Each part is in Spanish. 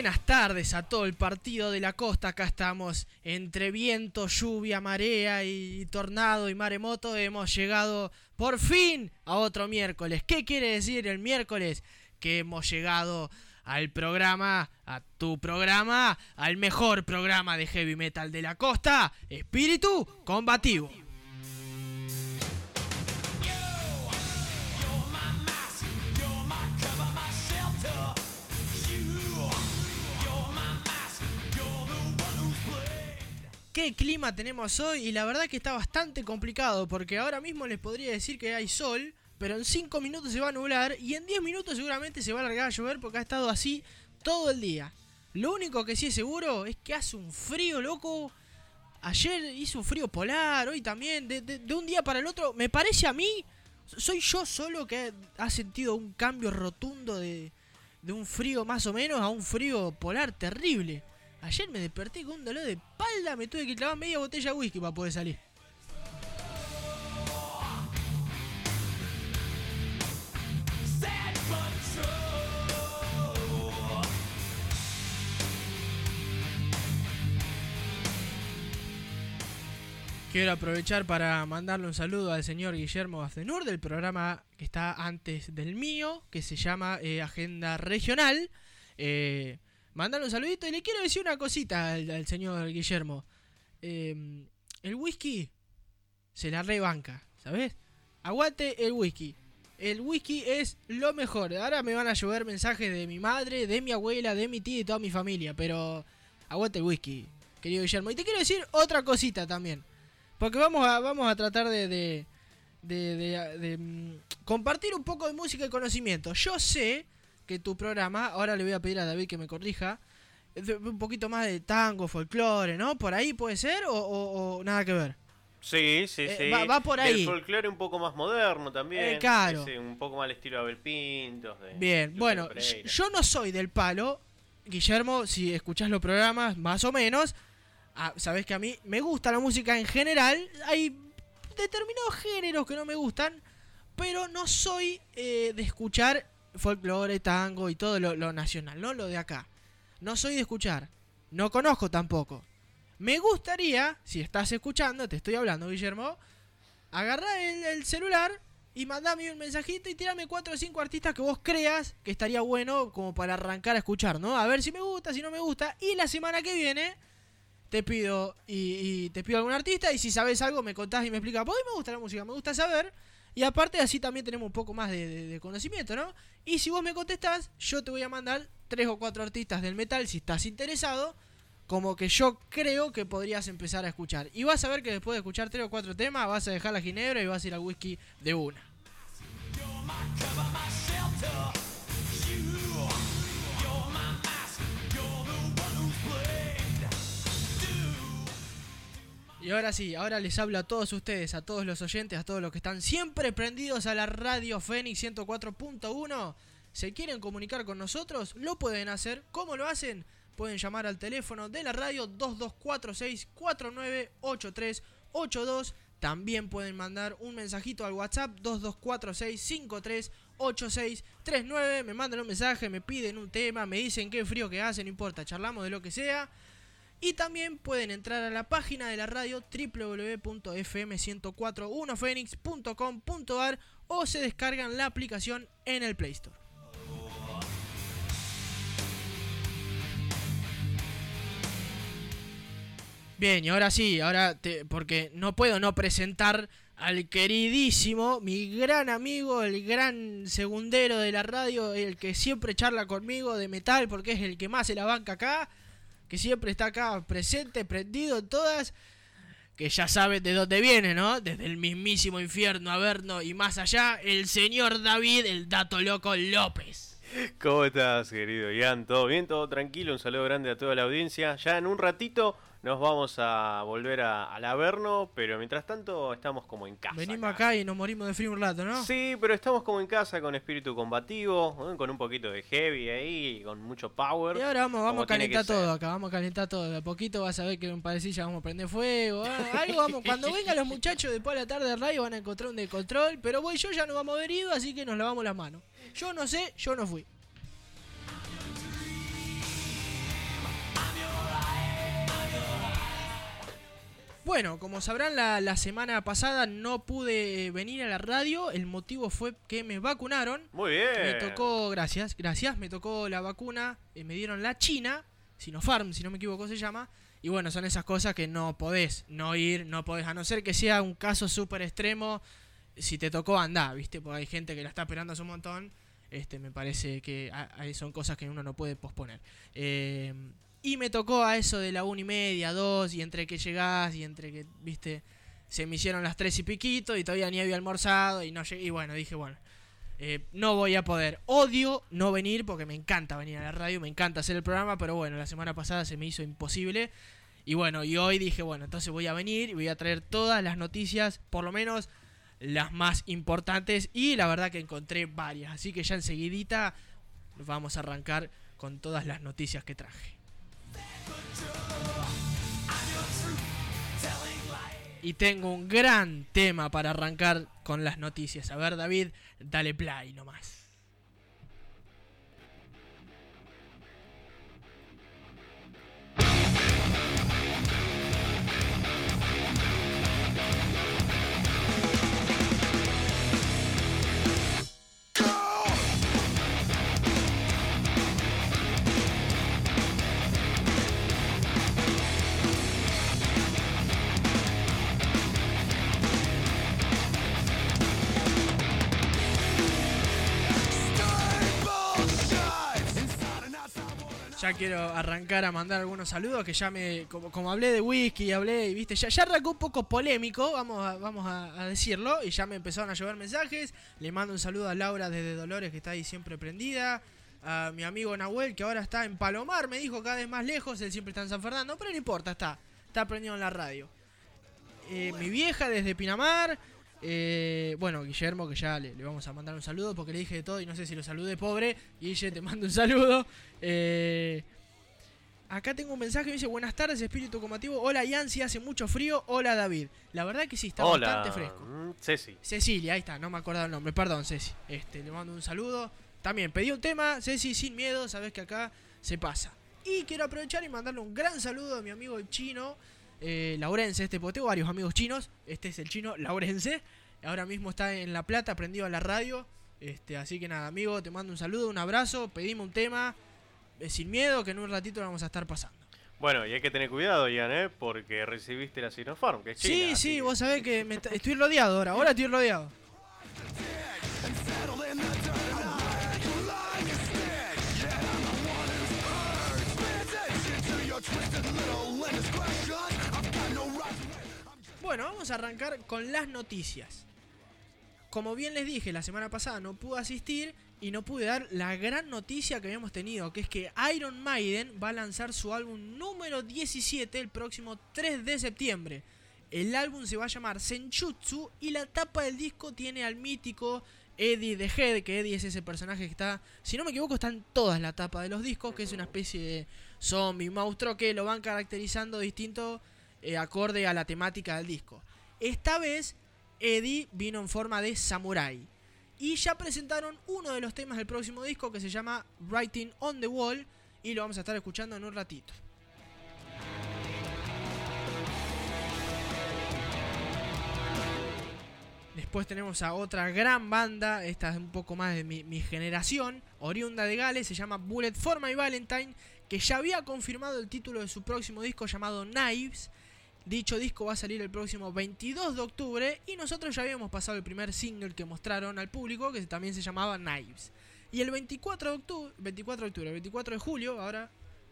Buenas tardes a todo el partido de la costa. Acá estamos entre viento, lluvia, marea y tornado y maremoto. Hemos llegado por fin a otro miércoles. ¿Qué quiere decir el miércoles? Que hemos llegado al programa, a tu programa, al mejor programa de heavy metal de la costa, Espíritu Combativo. Qué clima tenemos hoy y la verdad que está bastante complicado porque ahora mismo les podría decir que hay sol, pero en 5 minutos se va a nublar y en 10 minutos seguramente se va a largar a llover porque ha estado así todo el día. Lo único que sí es seguro es que hace un frío loco. Ayer hizo un frío polar, hoy también, de, un día para el otro. Me parece a mí, soy yo solo que ha sentido un cambio rotundo de, de un frío más o menos a un frío polar terrible. Ayer me desperté con un dolor de espalda, me tuve que clavar media botella de whisky para poder salir. Quiero aprovechar para mandarle un saludo al señor Guillermo Azenur del programa que está antes del mío, que se llama eh, Agenda Regional. Eh, Mándale un saludito y le quiero decir una cosita al, señor Guillermo. Em, el whisky se la rebanca, ¿sabes? Aguante el whisky. El whisky es lo mejor. Ahora me van a llover mensajes de mi madre, de mi abuela, de mi tía y toda mi familia. Pero aguante el whisky, querido Guillermo. Y te quiero decir otra cosita también. Porque vamos a, vamos a tratar de, de, de, de mm, compartir un poco de música y conocimiento. Yo sé que tu programa, ahora le voy a pedir a David que me corrija, un poquito más de tango, folclore, ¿no? ¿Por ahí puede ser o, nada que ver? Sí, sí, eh, sí. Va, por ahí. El folclore un poco más moderno también. Eh, claro. un poco más al estilo de Abel Pintos. Bien, bueno, yo no soy del palo. Guillermo, si escuchás los programas, más o menos, ah, sabes que a mí me gusta la música en general. Hay determinados géneros que no me gustan, pero no soy eh, de escuchar folclore, tango y todo lo, nacional, no lo de acá. No soy de escuchar, no conozco tampoco. Me gustaría, si estás escuchando, te estoy hablando, Guillermo, agarrar el, celular y mandame un mensajito y tirame cuatro o cinco artistas que vos creas que estaría bueno como para arrancar a escuchar, ¿no? A ver si me gusta, si no me gusta. Y la semana que viene te pido y, te pido algún artista y si sabes algo me contás y me explicas. Porque me gusta la música, me gusta saber. Y aparte así también tenemos un poco más de, conocimiento, ¿no? Y si vos me contestás, yo te voy a mandar tres o cuatro artistas del metal si estás interesado, como que yo creo que podrías empezar a escuchar. Y vas a ver que después de escuchar tres o cuatro temas, vas a dejar la ginebra y vas a ir al whisky de una. Y ahora sí, ahora les hablo a todos ustedes, a todos los oyentes, a todos los que están siempre prendidos a la radio Fénix 104.1. ¿Se quieren comunicar con nosotros? Lo pueden hacer. ¿Cómo lo hacen? Pueden llamar al teléfono de la radio 2246-498382. También pueden mandar un mensajito al WhatsApp 2246-538639. Me mandan un mensaje, me piden un tema, me dicen qué frío que hace, no importa, charlamos de lo que sea. Y también pueden entrar a la página de la radio www.fm1041phoenix.com.ar o se descargan la aplicación en el Play Store. Bien, y ahora sí, ahora porque no puedo no presentar al queridísimo, mi gran amigo, el gran segundero de la radio, el que siempre charla conmigo de metal porque es el que más se la banca acá que siempre está acá presente, prendido en todas, que ya saben de dónde viene, ¿no? Desde el mismísimo infierno, Averno y más allá, el señor David, el dato loco López. ¿Cómo estás, querido Ian? ¿Todo bien? ¿Todo tranquilo? Un saludo grande a toda la audiencia. Ya en un ratito nos vamos a volver a, al Averno, pero mientras tanto estamos como en casa. Venimos acá, y nos morimos de frío un rato, ¿no? Sí, pero estamos como en casa con espíritu combativo, con un poquito de heavy ahí, con mucho power. Y ahora vamos, vamos a calentar todo acá, vamos a calentar todo. De a poquito vas a ver que en un parecilla vamos a prender fuego. ¿ah? Algo vamos, cuando vengan los muchachos después de la tarde de radio van a encontrar un descontrol, pero voy yo ya nos vamos a ver ido, así que nos lavamos las manos. Yo no sé, yo no fui. Bueno, como sabrán, la, la, semana pasada no pude venir a la radio. El motivo fue que me vacunaron. Muy bien. Me tocó, gracias, gracias. Me tocó la vacuna. Eh, me dieron la China, Sinopharm, si no me equivoco se llama. Y bueno, son esas cosas que no podés no ir, no podés, a no ser que sea un caso súper extremo. Si te tocó, anda, ¿viste? Porque hay gente que la está esperando hace un montón. Este, me parece que son cosas que uno no puede posponer. Eh, y me tocó a eso de la una y media, dos, y entre que llegás y entre que, viste, se me hicieron las tres y piquito y todavía ni había almorzado y no llegué. Y bueno, dije, bueno, eh, no voy a poder. Odio no venir porque me encanta venir a la radio, me encanta hacer el programa, pero bueno, la semana pasada se me hizo imposible. Y bueno, y hoy dije, bueno, entonces voy a venir y voy a traer todas las noticias, por lo menos las más importantes. Y la verdad que encontré varias. Así que ya enseguidita vamos a arrancar con todas las noticias que traje. Y tengo un gran tema para arrancar con las noticias. A ver, David, dale play nomás. Ya quiero arrancar a mandar algunos saludos que ya me. Como, hablé de whisky, hablé y viste, ya, ya arrancó un poco polémico, vamos, a, vamos a, decirlo, y ya me empezaron a llevar mensajes. Le mando un saludo a Laura desde Dolores que está ahí siempre prendida. A mi amigo Nahuel que ahora está en Palomar, me dijo cada vez más lejos, él siempre está en San Fernando, pero no importa, está, está prendido en la radio. Eh, mi vieja desde Pinamar. Eh, bueno, Guillermo, que ya le, vamos a mandar un saludo porque le dije de todo y no sé si lo saludé, pobre. Guille, te mando un saludo. Eh, acá tengo un mensaje que dice: Buenas tardes, espíritu combativo. Hola, Yancy, hace mucho frío. Hola, David. La verdad que sí, está bastante fresco. Mm, Ceci. Cecilia, ahí está, no me acordaba el nombre. Perdón, Ceci. Este, le mando un saludo. También pedí un tema, Ceci, sin miedo, sabes que acá se pasa. Y quiero aprovechar y mandarle un gran saludo a mi amigo chino eh, Laurense, este poteo, varios amigos chinos. Este es el chino Laurense. Ahora mismo está en La Plata, prendido a la radio. Este, así que nada, amigo, te mando un saludo, un abrazo, pedimos un tema eh, sin miedo que en un ratito lo vamos a estar pasando. Bueno, y hay que tener cuidado, Ian, ¿eh? porque recibiste la Sinopharm, que es China, Sí, sí, vos sabés que estoy rodeado ahora, ahora estoy rodeado. Bueno, vamos a arrancar con las noticias. Como bien les dije, la semana pasada no pude asistir y no pude dar la gran noticia que habíamos tenido, que es que Iron Maiden va a lanzar su álbum número 17 el próximo 3 de septiembre. El álbum se va a llamar Senchutsu y la tapa del disco tiene al mítico Eddie the Head, que Eddie es ese personaje que está, si no me equivoco, está en todas las tapas de los discos, que es una especie de zombie, monstruo que lo van caracterizando distinto eh, acorde a la temática del disco. Esta vez Eddie vino en forma de samurai. Y ya presentaron uno de los temas del próximo disco que se llama Writing on the Wall y lo vamos a estar escuchando en un ratito. Después tenemos a otra gran banda, esta es un poco más de mi, mi, generación, oriunda de Gales, se llama Bullet for My Valentine, que ya había confirmado el título de su próximo disco llamado Knives Dicho disco va a salir el próximo 22 de octubre y nosotros ya habíamos pasado el primer single que mostraron al público que también se llamaba Knives. Y el 24 de octubre, 24 de octubre, el 24 de julio, ahora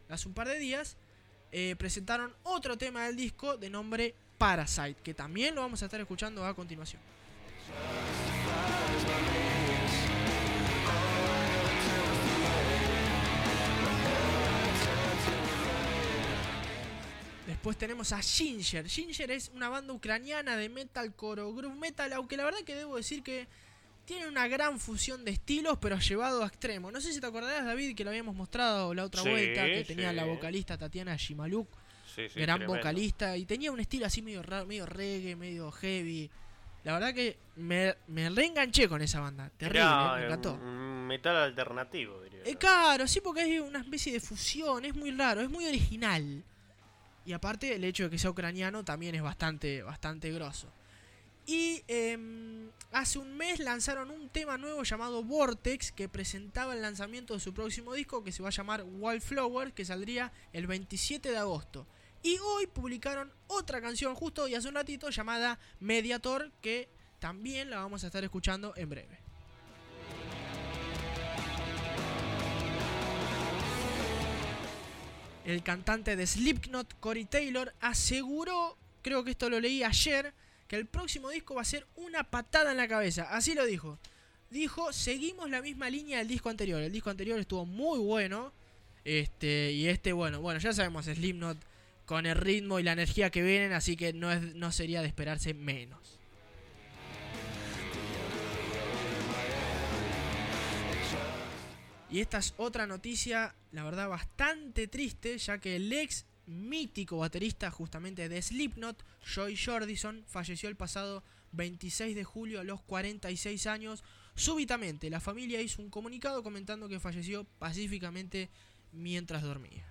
hace un par de días, eh, presentaron otro tema del disco de nombre Parasite, que también lo vamos a estar escuchando a continuación. Después tenemos a Ginger. Ginger es una banda ucraniana de metalcore o groove metal, aunque la verdad que debo decir que tiene una gran fusión de estilos, pero llevado a extremo. No sé si te acordarás, David, que lo habíamos mostrado la otra vuelta, que tenía la vocalista Tatiana Shimaluk, gran vocalista, y tenía un estilo así medio raro, medio reggae, medio heavy. La verdad que me, me reenganché con esa banda. Terrible, me encantó. metal alternativo, diría. Eh, claro, sí, porque es una especie de fusión, es muy raro, es muy original. Y aparte el hecho de que sea ucraniano también es bastante, bastante grosso. Y em, hace un mes lanzaron un tema nuevo llamado Vortex que presentaba el lanzamiento de su próximo disco que se va a llamar Wildflower que saldría el 27 de agosto. Y hoy publicaron otra canción justo y hace un ratito llamada Mediator que también la vamos a estar escuchando en breve. El cantante de Slipknot, Corey Taylor, aseguró, creo que esto lo leí ayer, que el próximo disco va a ser una patada en la cabeza. Así lo dijo. Dijo, seguimos la misma línea del disco anterior. El disco anterior estuvo muy bueno. Este, y este, bueno, bueno, ya sabemos, Slipknot con el ritmo y la energía que vienen, así que no, es, no sería de esperarse menos. Y esta es otra noticia, la verdad, bastante triste, ya que el ex mítico baterista justamente de Slipknot, Joy Jordison, falleció el pasado 26 de julio a los 46 años. Súbitamente, la familia hizo un comunicado comentando que falleció pacíficamente mientras dormía.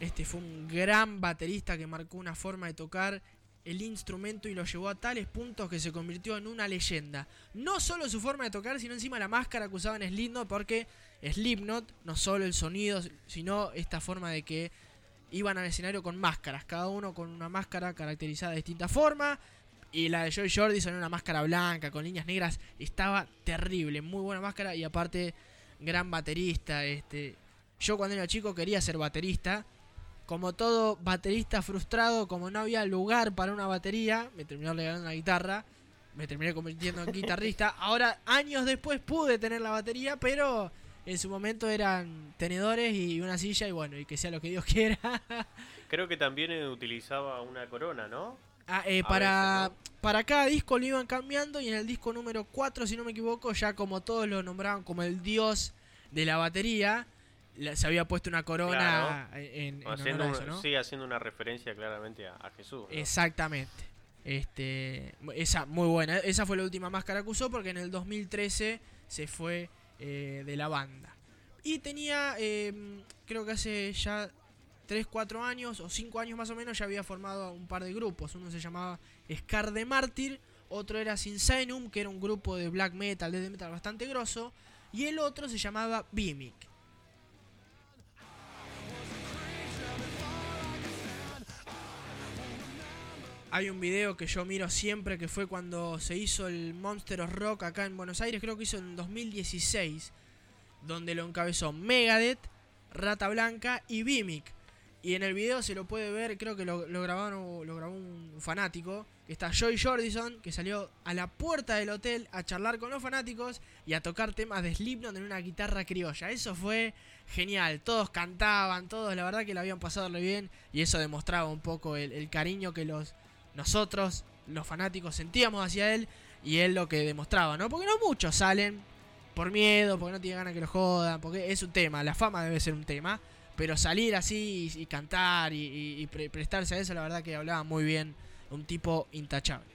Este fue un gran baterista que marcó una forma de tocar el instrumento y lo llevó a tales puntos que se convirtió en una leyenda. No solo su forma de tocar, sino encima la máscara que usaban Slipknot, porque Slipknot, no solo el sonido, sino esta forma de que iban al escenario con máscaras, cada uno con una máscara caracterizada de distinta forma. Y la de Joy Jordison era una máscara blanca con líneas negras, estaba terrible, muy buena máscara y aparte gran baterista. Este, yo cuando era chico quería ser baterista, como todo baterista frustrado, como no había lugar para una batería, me terminó regalando una guitarra, me terminé convirtiendo en guitarrista. Ahora, años después pude tener la batería, pero en su momento eran tenedores y una silla y bueno, y que sea lo que Dios quiera. Creo que también utilizaba una corona, ¿no? Ah, eh, para, para cada disco lo iban cambiando y en el disco número 4, si no me equivoco, ya como todos lo nombraban como el dios de la batería, se había puesto una corona en, en Sí, haciendo una referencia claramente a, Jesús. Exactamente. Este, esa, muy buena. Esa fue la última máscara que usó porque en el 2013 se fue eh, de la banda. Y tenía, em, creo que hace ya 3, 4 años o 5 años más o menos ya había formado un par de grupos. Uno se llamaba Scar de Mártir, otro era Sinsaenum, que era un grupo de black metal, de metal bastante grosso, y el otro se llamaba Bimic. Hay un video que yo miro siempre que fue cuando se hizo el Monster of Rock acá en Buenos Aires, creo que hizo en 2016, donde lo encabezó Megadeth, Rata Blanca y Bimic. Y en el video se lo puede ver, creo que lo, grabaron, lo grabó un fanático, que está Joy Jordison, que salió a la puerta del hotel a charlar con los fanáticos y a tocar temas de Slipknot en una guitarra criolla. Eso fue genial, todos cantaban, todos la verdad que lo habían pasado bien y eso demostraba un poco el cariño que los nosotros, los fanáticos, sentíamos hacia él y él lo que demostraba, ¿no? Porque no muchos salen por miedo, porque no tienen ganas que lo jodan, porque es un tema, la fama debe ser un tema, pero salir así y, cantar y, prestarse a eso, la verdad que hablaba muy bien, un tipo intachable.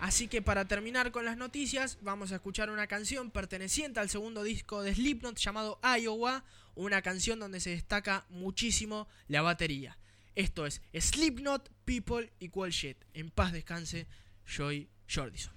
Así que para terminar con las noticias, vamos a escuchar una canción perteneciente al segundo disco de Slipknot llamado Iowa, una canción donde se destaca muchísimo la batería. Esto es Slipknot, People Equal Shit. En paz descanse, Joy Jordison.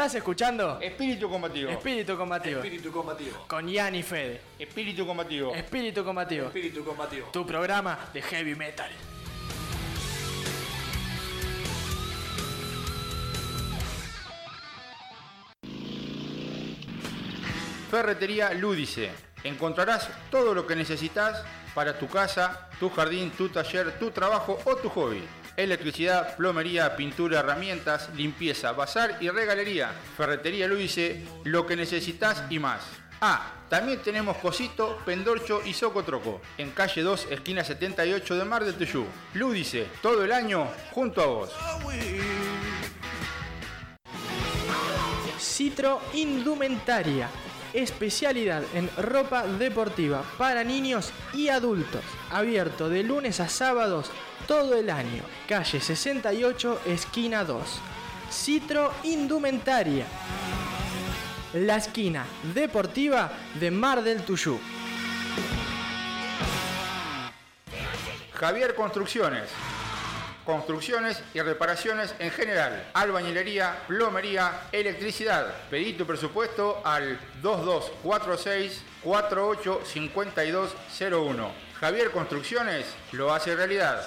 Estás escuchando Espíritu combativo. Espíritu Combativo. Espíritu combativo. Con Ian y Fede. Espíritu combativo. Espíritu Combativo. Espíritu combativo. Tu programa de heavy metal. Ferretería Lúdice. Encontrarás todo lo que necesitas para tu casa, tu jardín, tu taller, tu trabajo o tu hobby. Electricidad, plomería, pintura, herramientas, limpieza, bazar y regalería. Ferretería Lúdice, lo que necesitas y más. Ah, también tenemos Cosito, Pendorcho y Socotroco, en calle 2, esquina 78 de Mar del Tuyú. Lúdice, todo el año junto a vos. Citro Indumentaria. Especialidad en ropa deportiva para niños y adultos. Abierto de lunes a sábados todo el año. Calle 68, esquina 2. Citro Indumentaria. La esquina deportiva de Mar del Tuyú. Javier Construcciones. Construcciones y reparaciones en general. Albañilería, plomería, electricidad. Pedí tu presupuesto al 2246 485201. Javier Construcciones lo hace realidad.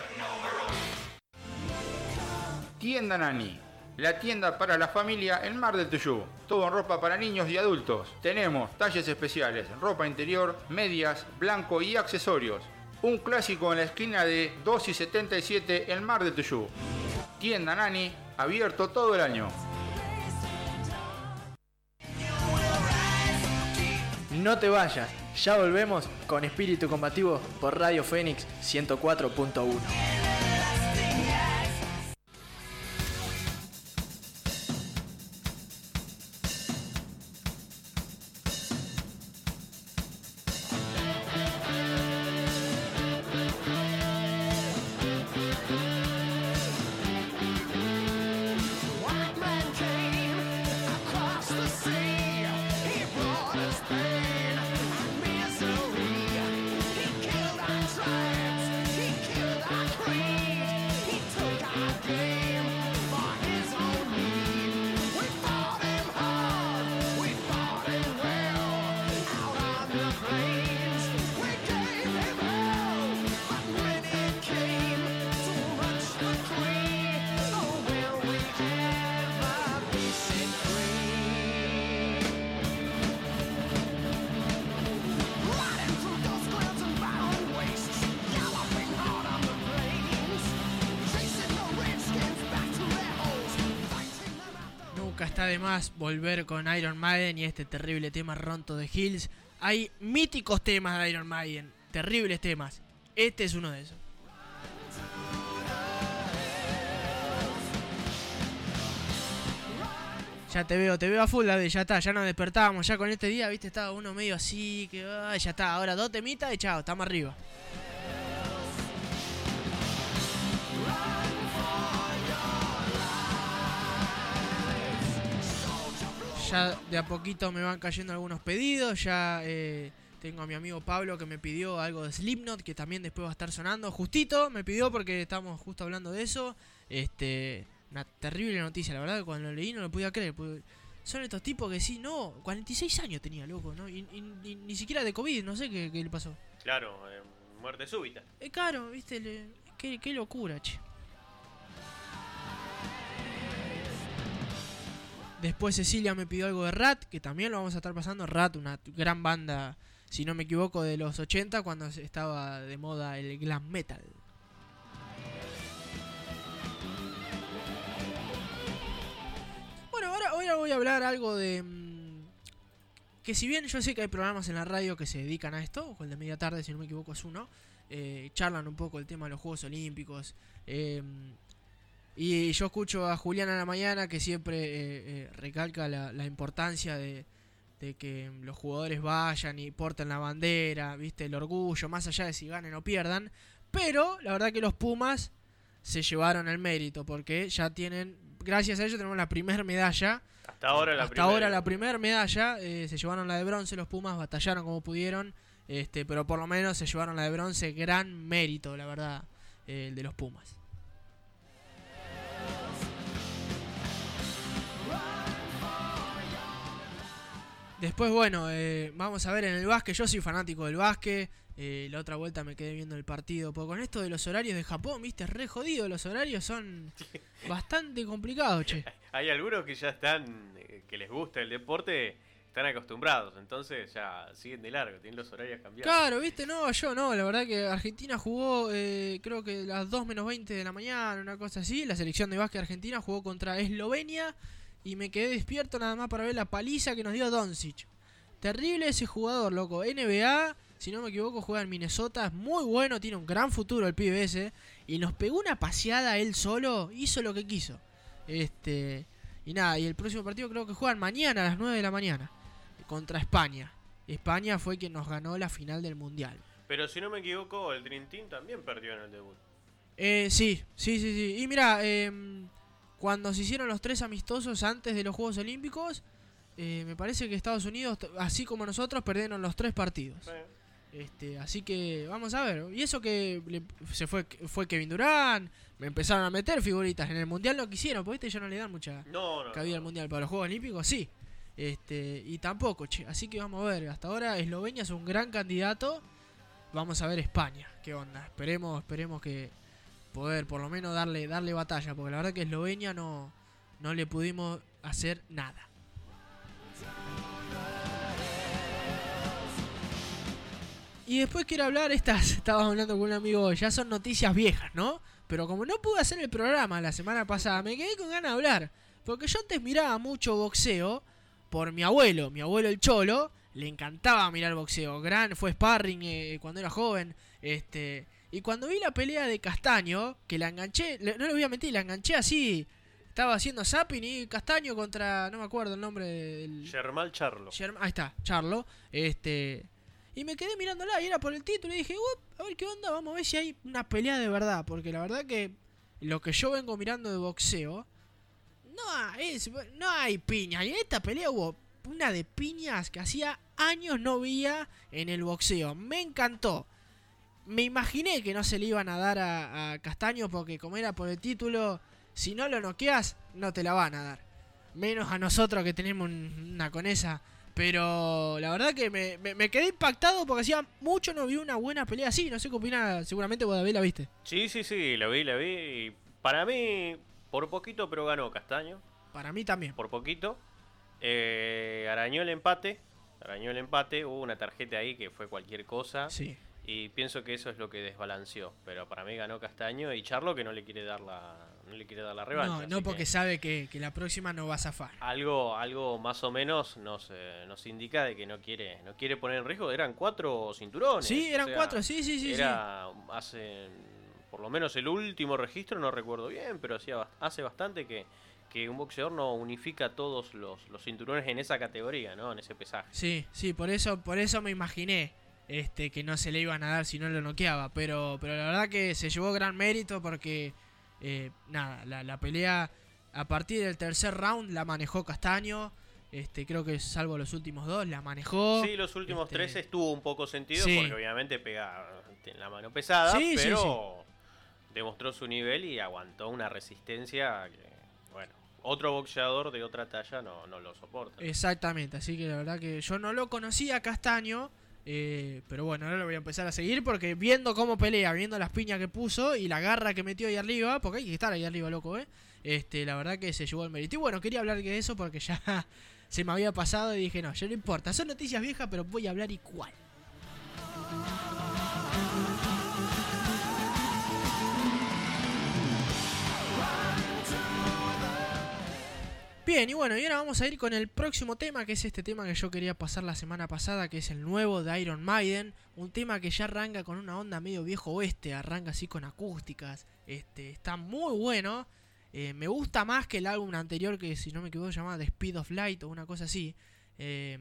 Tienda Nani. La tienda para la familia en Mar del Tuyú. Todo en ropa para niños y adultos. Tenemos talles especiales, ropa interior, medias, blanco y accesorios. Un clásico en la esquina de 2 y 77 en Mar del Tuyú. Tienda Nani, abierto todo el año. No te vayas, ya volvemos con Espíritu Combativo por Radio Fénix 104.1. Volver con Iron Maiden y este terrible tema Ronto de Hills. Hay míticos temas de Iron Maiden, terribles temas. Este es uno de esos. Ya te veo, te veo a full, ya está, ya nos despertábamos, ya con este día, viste, estaba uno medio así, que ya está, ahora dos temitas y chao, estamos arriba. Ya de a poquito me van cayendo algunos pedidos. Ya eh, tengo a mi amigo Pablo que me pidió algo de Slipknot, que también después va a estar sonando. Justito me pidió porque estamos justo hablando de eso. Este, Una terrible noticia, la verdad que cuando lo leí no lo podía creer. porque son estos tipos que sí, no, 46 años tenía, loco, ¿no? Y, y- y ni siquiera de COVID, no sé qué, qué le pasó. Claro, eh, muerte súbita. Es caro, viste, le- qué, qué locura, che. Después Cecilia me pidió algo de Rat, que también lo vamos a estar pasando. Rat, una gran banda, si no me equivoco, de los 80, cuando estaba de moda el glam metal. Bueno, ahora, ahora voy a hablar algo de... mm, Que si bien yo sé que hay programas en la radio que se dedican a esto, o el de media tarde, si no me equivoco, es uno, eh, charlan un poco el tema de los Juegos Olímpicos. eh, y yo escucho a Julián a la mañana que siempre eh, eh, recalca la, la importancia de, de que los jugadores vayan y porten la bandera, viste, el orgullo, más allá de si ganen o pierdan. Pero la verdad que los Pumas se llevaron el mérito, porque ya tienen, gracias a ellos tenemos la primera medalla. Hasta ahora la Hasta primera. ahora la primera medalla, eh, se llevaron la de bronce, los Pumas batallaron como pudieron, este, pero por lo menos se llevaron la de bronce, gran mérito, la verdad, eh, el de los Pumas. Después, bueno, eh, vamos a ver en el básquet. Yo soy fanático del básquet. eh, la otra vuelta me quedé viendo el partido. Porque con esto de los horarios de Japón, viste, re jodido. Los horarios son bastante complicados, che. Hay algunos que ya están, eh, que les gusta el deporte, están acostumbrados, entonces ya siguen de largo, tienen los horarios cambiados. Claro, viste, no, yo no. La verdad que Argentina jugó, eh, creo que las 2 menos 20 de la mañana, una cosa así. La selección de básquet argentina jugó contra Eslovenia. Y me quedé despierto nada más para ver la paliza que nos dio Doncic. Terrible ese jugador, loco. NBA, si no me equivoco, juega en Minnesota. Es muy bueno, tiene un gran futuro el pibe ese. Y nos pegó una paseada él solo. Hizo lo que quiso. Este. Y nada, y el próximo partido creo que juegan mañana a las 9 de la mañana. Contra España. España fue quien nos ganó la final del mundial. Pero si no me equivoco, el Dream Team también perdió en el debut. Eh, sí, sí, sí, sí. Y mira, em, cuando se hicieron los tres amistosos antes de los Juegos Olímpicos, eh, me parece que Estados Unidos, así como nosotros, perdieron los tres partidos. Este, así que vamos a ver. Y eso que le- se fue, fue Kevin Durán, me empezaron a meter figuritas. En el Mundial no quisieron, porque ya no le dan mucha No, no. cabida al. Mundial. Para los Juegos Olímpicos sí. Este, y tampoco, che. Así que vamos a ver. Hasta ahora Eslovenia es un gran candidato. Vamos a ver España. ¿Qué onda? Esperemos, esperemos que poder por lo menos darle, darle batalla. Porque la verdad que Eslovenia no, no le pudimos hacer nada. Y después quiero hablar, estas, estaba hablando con un amigo, ya son noticias viejas, ¿no? Pero como no pude hacer el programa la semana pasada, me quedé con ganas de hablar. Porque yo antes miraba mucho boxeo por mi abuelo, mi abuelo el Cholo, le encantaba mirar boxeo. Gran, fue sparring eh, cuando era joven. Este, y cuando vi la pelea de Castaño, que la enganché, no le voy a mentir, la enganché así. Estaba haciendo zapping y Castaño contra, no me acuerdo el nombre del... Germán Charlo. Germ- ahí está, Charlo. Este. Y me quedé mirándola y era por el título y dije, "Uep, a ver qué onda, vamos a ver si hay una pelea de verdad. Porque la verdad que lo que yo vengo mirando de boxeo, no hay, es- no hay piñas. Y en esta pelea hubo una de piñas que hacía años no veía en el boxeo. Me encantó. Me imaginé que no se le iban a dar a, a Castaño porque como era por el título, si no lo noqueas, no te la van a dar. Menos a nosotros que tenemos un- una con esa. Pero la verdad que me, me- me quedé impactado porque hacía mucho no vi una buena pelea así. No sé qué opina, seguramente vos David la viste. Sí, sí, sí, lo vi, lo vi. y Para mí, por poquito, pero ganó Castaño. Para mí también. Por poquito. Eh, arañó el empate. Arañó el empate. Hubo una tarjeta ahí que fue cualquier cosa. Sí. Y pienso que eso es lo que desbalanceó. Pero para mí ganó Castaño y Charlo que no le quiere dar la, no le quiere dar la revancha. No, no porque que sabe que, que la próxima no va a zafar. algo, algo más o menos nos, eh, nos indica de que no quiere, no quiere poner en riesgo. Eran cuatro cinturones. Sí, o eran sea, cuatro, sí, sí, sí. sí. Era hace, por lo menos el último registro, no recuerdo bien, pero hacía, hace bastante que, que un boxeador no unifica todos los, los cinturones en esa categoría, ¿no? En ese pesaje. Sí, sí, por eso, por eso me imaginé este que no se le iban a dar si no lo noqueaba. Pero, pero la verdad que se llevó gran mérito porque eh, nada, la, la pelea a partir del tercer round la manejó Castaño. Este, creo que salvo los últimos dos, la manejó. Sí, los últimos este, tres estuvo un poco sentido sí. porque obviamente pega en la mano pesada, Sí, sí, pero demostró su nivel y aguantó una resistencia que, otro boxeador de otra talla no, no lo soporta. Exactamente, así que la verdad que yo no lo conocía a Castaño, eh, pero bueno, ahora lo voy a empezar a seguir porque viendo cómo pelea, viendo las piñas que puso y la garra que metió ahí arriba, porque hay que estar ahí arriba, loco, ¿eh? Este, la verdad que se llevó el mérito. Y bueno, quería hablar de eso porque ya se me había pasado y dije, no, ya no importa, son noticias viejas, pero voy a hablar igual. Bien, y bueno, y ahora vamos a ir con el próximo tema, que es este tema que yo quería pasar la semana pasada, que es el nuevo de Iron Maiden, un tema que ya arranca con una onda medio viejo oeste, arranca así con acústicas, este, está muy bueno, eh, me gusta más que el álbum anterior que si no me equivoco se llamaba The Speed of Light o una cosa así, Eh,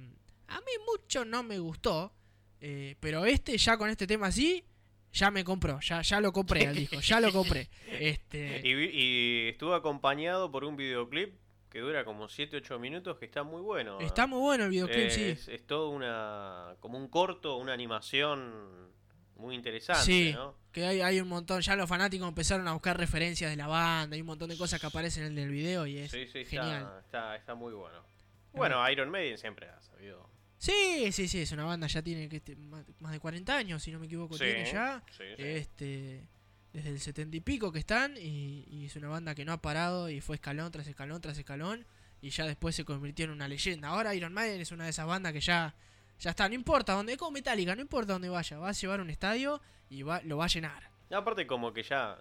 a mí mucho no me gustó, eh, pero este ya con este tema así, ya me compró, ya, ya lo compré al disco, ya lo compré. Este, Y, y estuvo acompañado por un videoclip que dura como 7-8 minutos que está muy bueno. está muy bueno el videoclip, Eh, sí. Es, es todo una como un corto, una animación muy interesante, Sí, ¿no? que hay, hay un montón, ya los fanáticos empezaron a buscar referencias de la banda, hay un montón de cosas que aparecen en el video y es Sí, sí, genial. está, está, está muy bueno. Bueno, Iron Maiden siempre ha sabido. Sí, sí, sí, es una banda, ya tiene que este, más de 40 años, si no me equivoco, tiene ya. sí, sí. Este, desde el 70 y pico que están y, y es una banda que no ha parado y fue escalón tras escalón tras escalón y ya después se convirtió en una leyenda. Ahora Iron Maiden es una de esas bandas que ya ya está, no importa dónde, es como Metallica, no importa dónde vaya, va a llevar un estadio y va, lo va a llenar. Aparte como que ya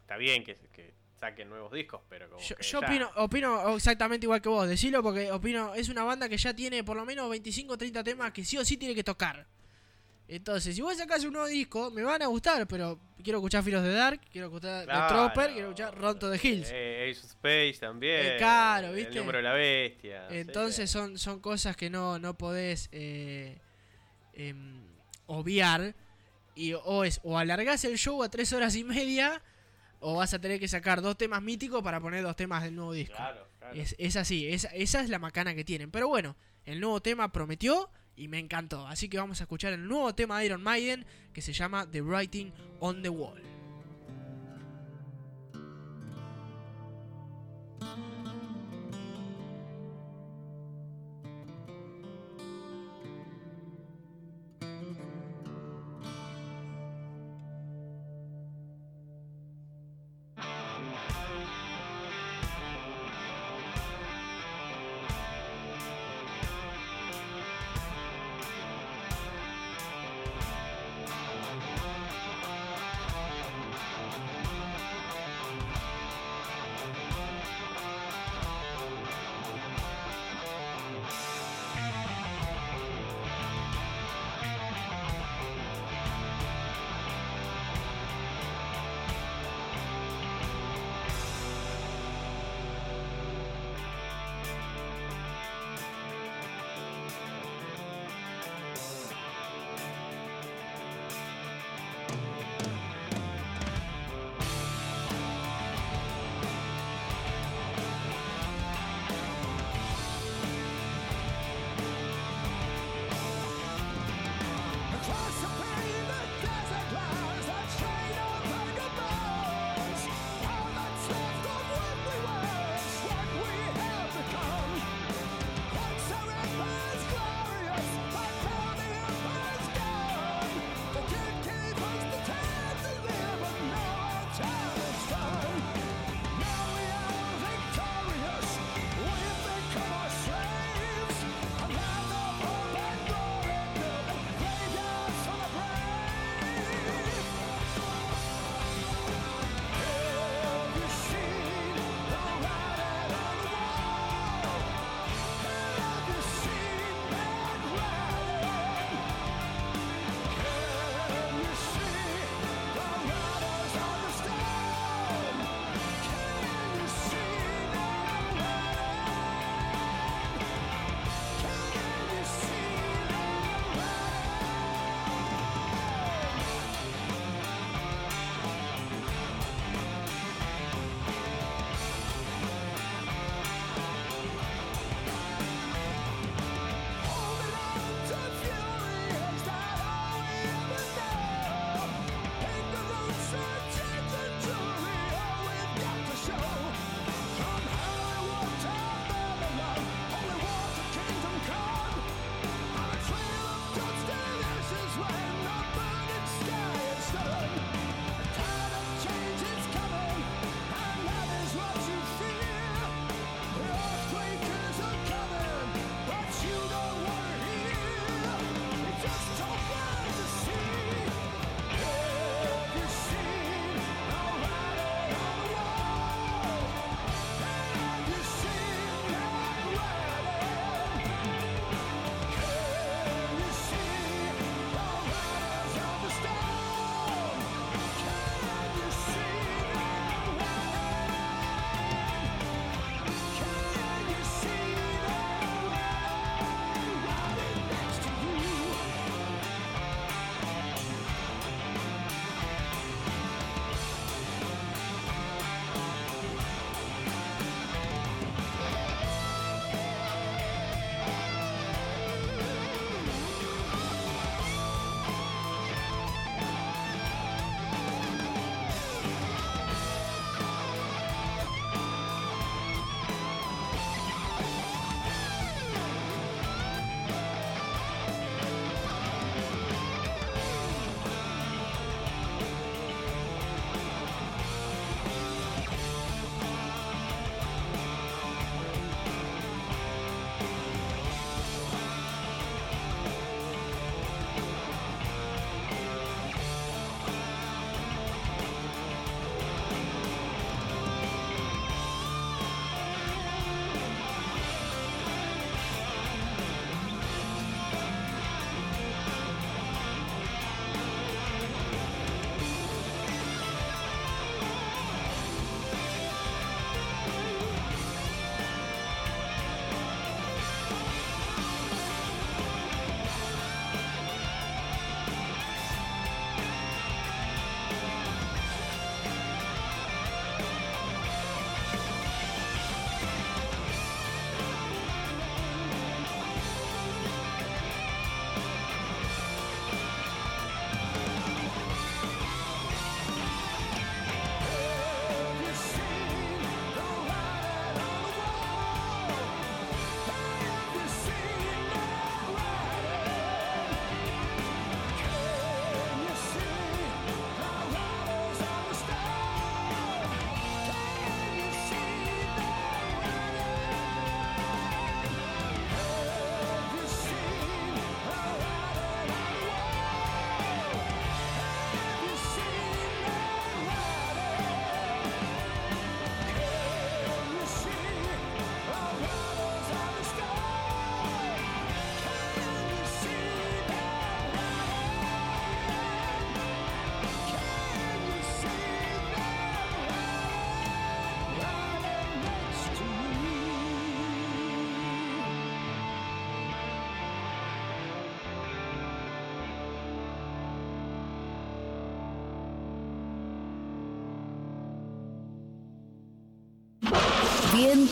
está bien que, que saquen nuevos discos, pero como Yo, que yo ya- opino, opino exactamente igual que vos, decilo porque opino, es una banda que ya tiene por lo menos 25 o 30 temas que sí o sí tiene que tocar. Entonces, si vos sacás un nuevo disco, me van a gustar, pero quiero escuchar Filos de Dark, quiero escuchar Claro. The Trooper, quiero escuchar Ronto de Hills. Eh, Ace of Space también. Eh, claro, ¿viste? El número de la bestia. sí. Entonces son, son cosas que no, no podés eh, em, obviar. Y o es o alargás el show a tres horas y media, o vas a tener que sacar dos temas míticos para poner dos temas del nuevo disco. Claro, claro. Es, es así, esa, esa es la macana que tienen. Pero bueno, el nuevo tema prometió y me encantó. Así que vamos a escuchar el nuevo tema de Iron Maiden que se llama The Writing on the Wall.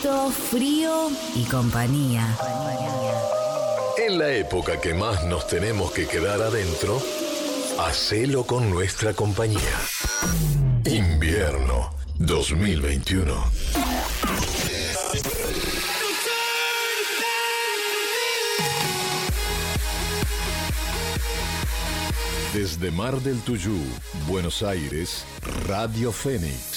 Frío y compañía. En la época que más nos tenemos que quedar adentro, hacelo con nuestra compañía. Invierno 2021. Desde Mar del Tuyú, Buenos Aires, Radio Fénix.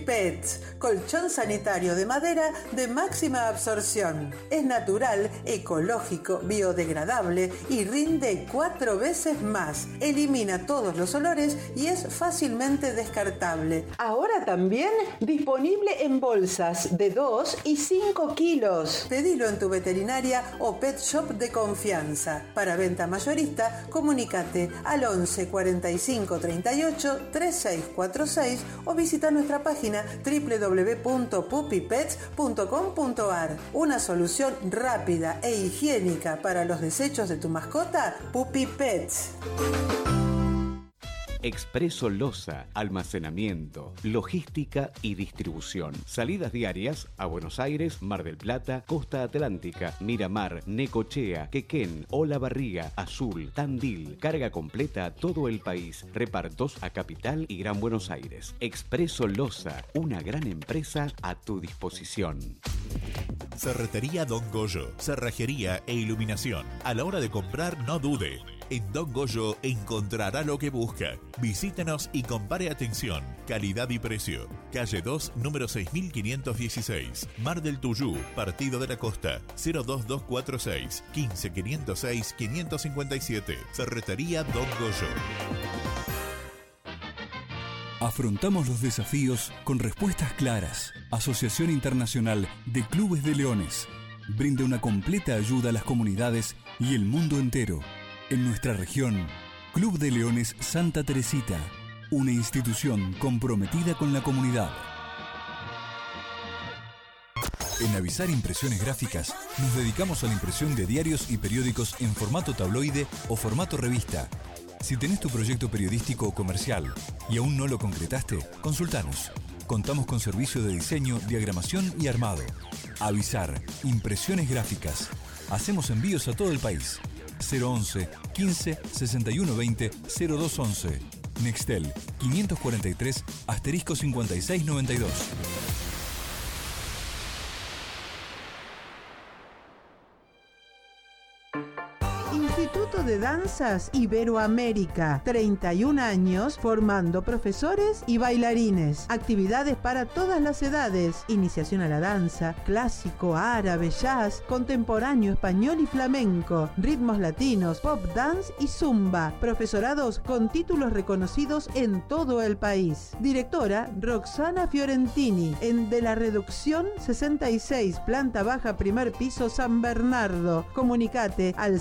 Pets, colchón sanitario de madera de máxima absorción. Es natural, ecológico, biodegradable y rinde cuatro veces más. Elimina todos los olores y es fácilmente descartable. Ahora también disponible en bolsas de 2 y 5 kilos. Pedilo en tu veterinaria o pet shop de confianza. Para venta mayorista, comunícate al 11 45 38 3646 o visita nuestra página www.puppypets.com.ar. Una solución rápida e higiénica para los desechos de tu mascota, Puppy Pets. Expreso Loza, almacenamiento, logística y distribución. Salidas diarias a Buenos Aires, Mar del Plata, Costa Atlántica, Miramar, Necochea, Quequén, Olavarría, Azul, Tandil. Carga completa a todo el país. Repartos a Capital y Gran Buenos Aires. Expreso Loza, una gran empresa a tu disposición. Ferretería Don Goyo, cerrajería e iluminación. A la hora de comprar, no dude. En Don Goyo encontrará lo que busca. Visítenos y compare atención, calidad y precio. Calle 2, número 6516. Mar del Tuyú, Partido de la Costa. 02246 15506 557. Ferretería Don Goyo. Afrontamos los desafíos con respuestas claras. Asociación Internacional de Clubes de Leones brinda una completa ayuda a las comunidades y el mundo entero. En nuestra región, Club de Leones Santa Teresita, una institución comprometida con la comunidad. En Avisar Impresiones Gráficas nos dedicamos a la impresión de diarios y periódicos en formato tabloide o formato revista. Si tenés tu proyecto periodístico o comercial y aún no lo concretaste, consultanos. Contamos con servicio de diseño, diagramación y armado. Avisar, impresiones gráficas. Hacemos envíos a todo el país. 011 15 61 20 0211. Nextel 543 asterisco 5692. De Danzas Iberoamérica. 31 años formando profesores y bailarines. Actividades para todas las edades. Iniciación a la danza, clásico, árabe, jazz, contemporáneo, español y flamenco. Ritmos latinos, pop dance y zumba. Profesorados con títulos reconocidos en todo el país. Directora Roxana Fiorentini. En De la Reducción 66, planta baja, primer piso, San Bernardo. Comunicate al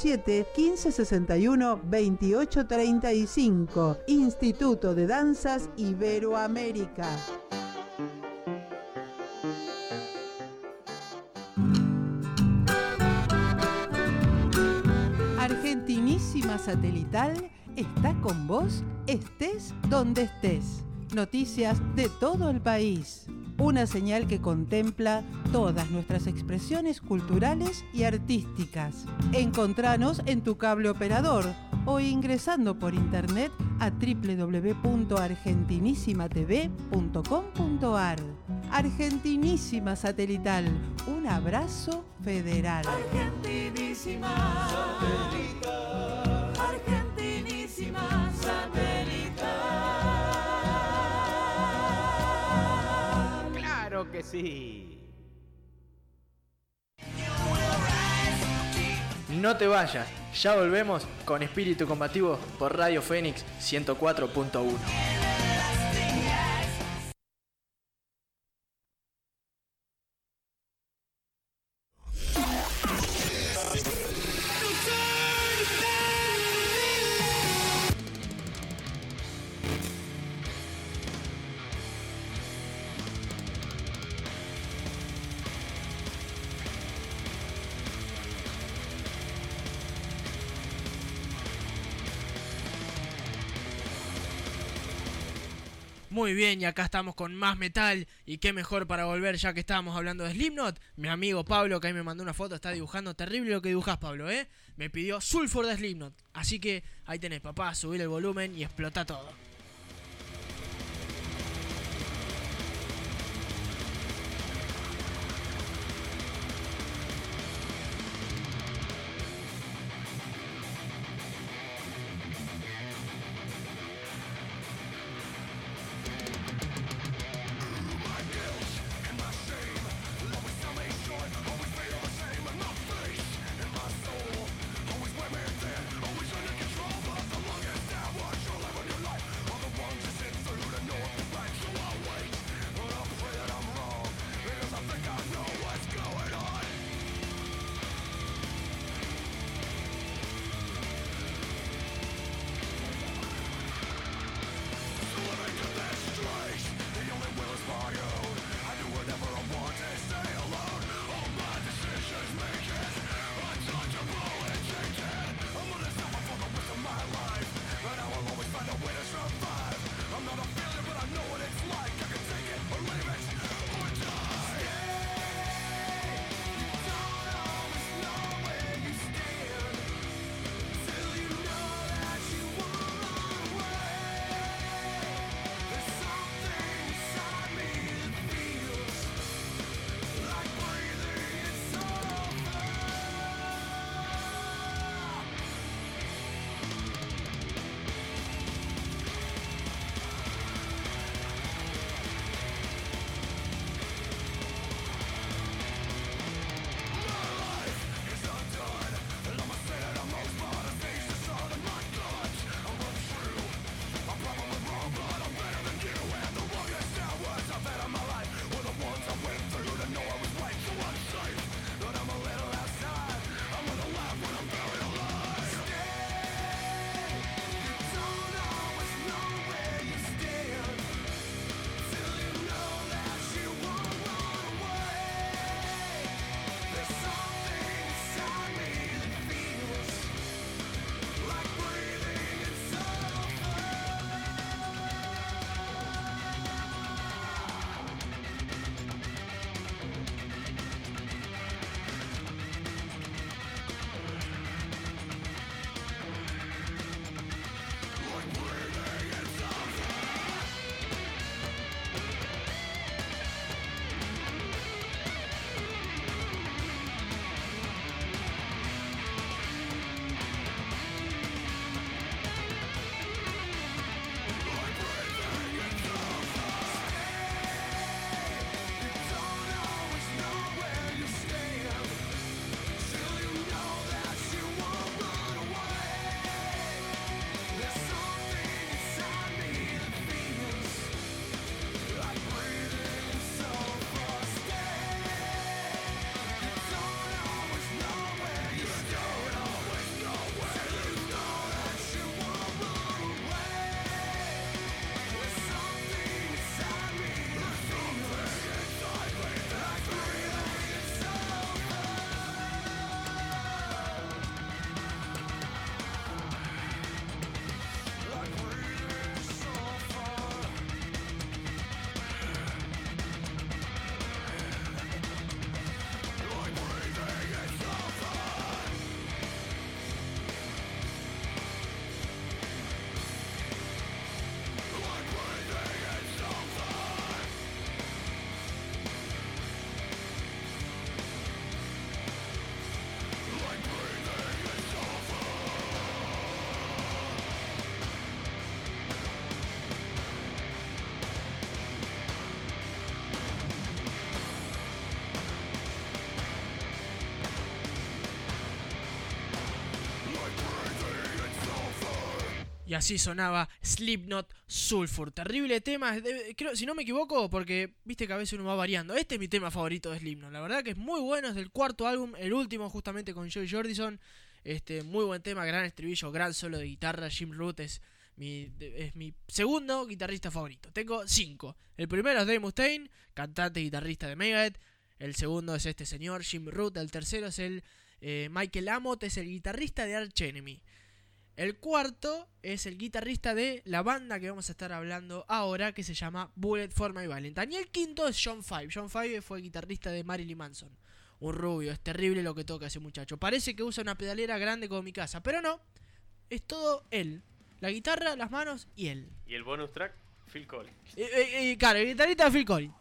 02257 1561 2835. Instituto de Danzas Iberoamérica. Argentinísima Satelital está con vos, estés donde estés. Noticias de todo el país. Una señal que contempla todas nuestras expresiones culturales y artísticas. Encontranos en tu cable operador o ingresando por internet a www.argentinisimatv.com.ar. Argentinísima Satelital, un abrazo federal. Argentinísima satelital. Argentinísima satelital. Que sí. No te vayas, ya volvemos con Espíritu Combativo por Radio Fénix 104.1. Muy bien, y acá estamos con más metal. Y qué mejor para volver ya que estábamos hablando de Slipknot. Mi amigo Pablo, que ahí me mandó una foto, está dibujando terrible lo que dibujas, Pablo, ¿eh? Me pidió Sulfur de Slipknot. Así que ahí tenés, papá, subir el volumen y explota todo. Y así sonaba Slipknot Sulfur. Terrible tema. creo, si no me equivoco, porque viste que a veces uno va variando. Este es mi tema favorito de Slipknot. La verdad que es muy bueno. Es del cuarto álbum, el último justamente con Joey Jordison. Este, muy buen tema, gran estribillo, gran solo de guitarra. Jim Root es mi, es mi segundo guitarrista favorito. Tengo cinco. El primero es Dave Mustaine, cantante y guitarrista de Megadeth. El segundo es este señor, Jim Root. El tercero es el eh, Michael Amott, es el guitarrista de Arch Enemy. El cuarto es el guitarrista de la banda que vamos a estar hablando ahora, que se llama Bullet for My Valentine. Y el quinto es John Five. John Five fue guitarrista de Marilyn Manson. Un rubio, es terrible lo que toca ese muchacho. Parece que usa una pedalera grande como mi casa, pero no. Es todo él. La guitarra, las manos y él. Y el bonus track, Phil Collins. Y, y- y, claro, el guitarrista de Phil Collins.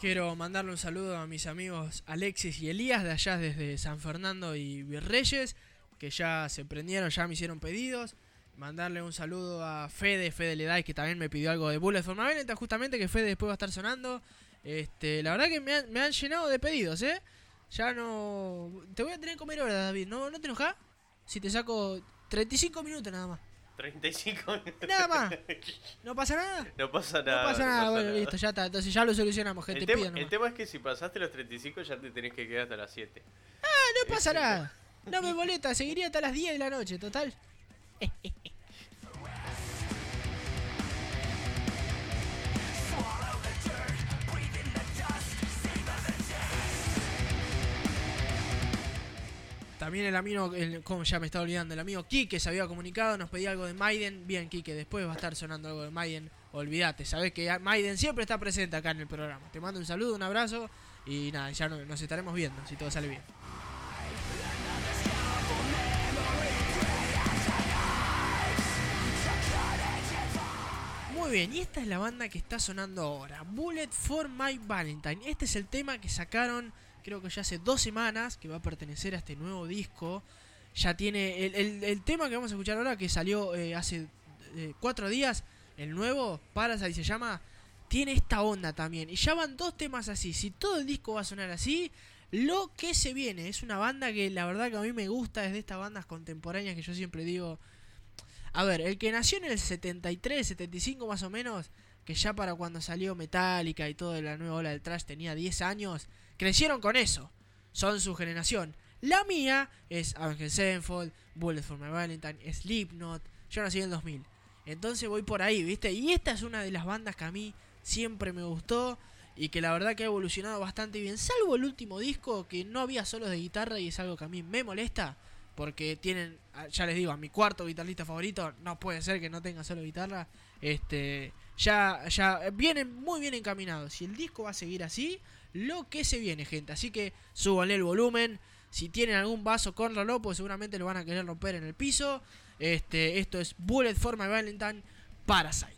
Quiero mandarle un saludo a mis amigos Alexis y Elías de allá desde San Fernando y Virreyes, que ya se prendieron, ya me hicieron pedidos. Mandarle un saludo a Fede, Fede Ledai, que también me pidió algo de Bullet for Valentine, justamente que Fede después va a estar sonando. Este, la verdad que me han, llenado de pedidos, ¿eh? Ya no... Te voy a tener que comer ahora, David, ¿no, no te enojas? Si te saco 35 minutos nada más. 35 minutos. Nada más. ¿No pasa nada? No pasa No nada. pasa nada, pasa bueno, nada. listo, ya está. Entonces ya lo solucionamos, gente. El tema, el tema es que si pasaste los 35 ya te tenés que quedar hasta las 7. Ah, no pasa nada. No me molesta, seguiría hasta las 10 de la noche, total. También el amigo, el, como ya me estaba olvidando, el amigo Kike se había comunicado, nos pedía algo de Maiden. Bien, Kike, después va a estar sonando algo de Maiden. Olvídate, sabes que Maiden siempre está presente acá en el programa. Te mando un saludo, un abrazo y nada, ya no- nos estaremos viendo si todo sale bien. Muy bien, y esta es la banda que está sonando ahora, Bullet for My Valentine. Este es el tema que sacaron, creo que ya hace dos semanas, que va a pertenecer a este nuevo disco. Ya tiene el, el- tema que vamos a escuchar ahora, que salió eh, hace eh, cuatro días, el nuevo, Parasite se llama, tiene esta onda también. Y ya van dos temas así. Si todo el disco va a sonar así, lo que se viene. Es una banda que la verdad que a mí me gusta, es de estas bandas contemporáneas que yo siempre digo, a ver, el que nació en el 73, 75 más o menos, que ya para cuando salió Metallica y toda la nueva ola del trash tenía 10 años, crecieron con eso. Son su generación. La mía es Avenged Sevenfold, Bullet for My Valentine, Slipknot. Yo nací en el 2000. Entonces voy por ahí, ¿viste? Y esta es una de las bandas que a mí siempre me gustó y que la verdad que ha evolucionado bastante bien. Salvo el último disco que no había solos de guitarra y es algo que a mí me molesta. Porque tienen, ah, ya les digo, a mi cuarto guitarrista favorito, no puede ser que no tenga solo guitarra. Este, ya, ya vienen muy bien encaminados. Si el disco va a seguir así, lo que se viene, gente. Así que súbanle el volumen. Si tienen algún vaso con reloj, pues seguramente lo van a querer romper en el piso. Este, esto es Bullet for My Valentine Parasite.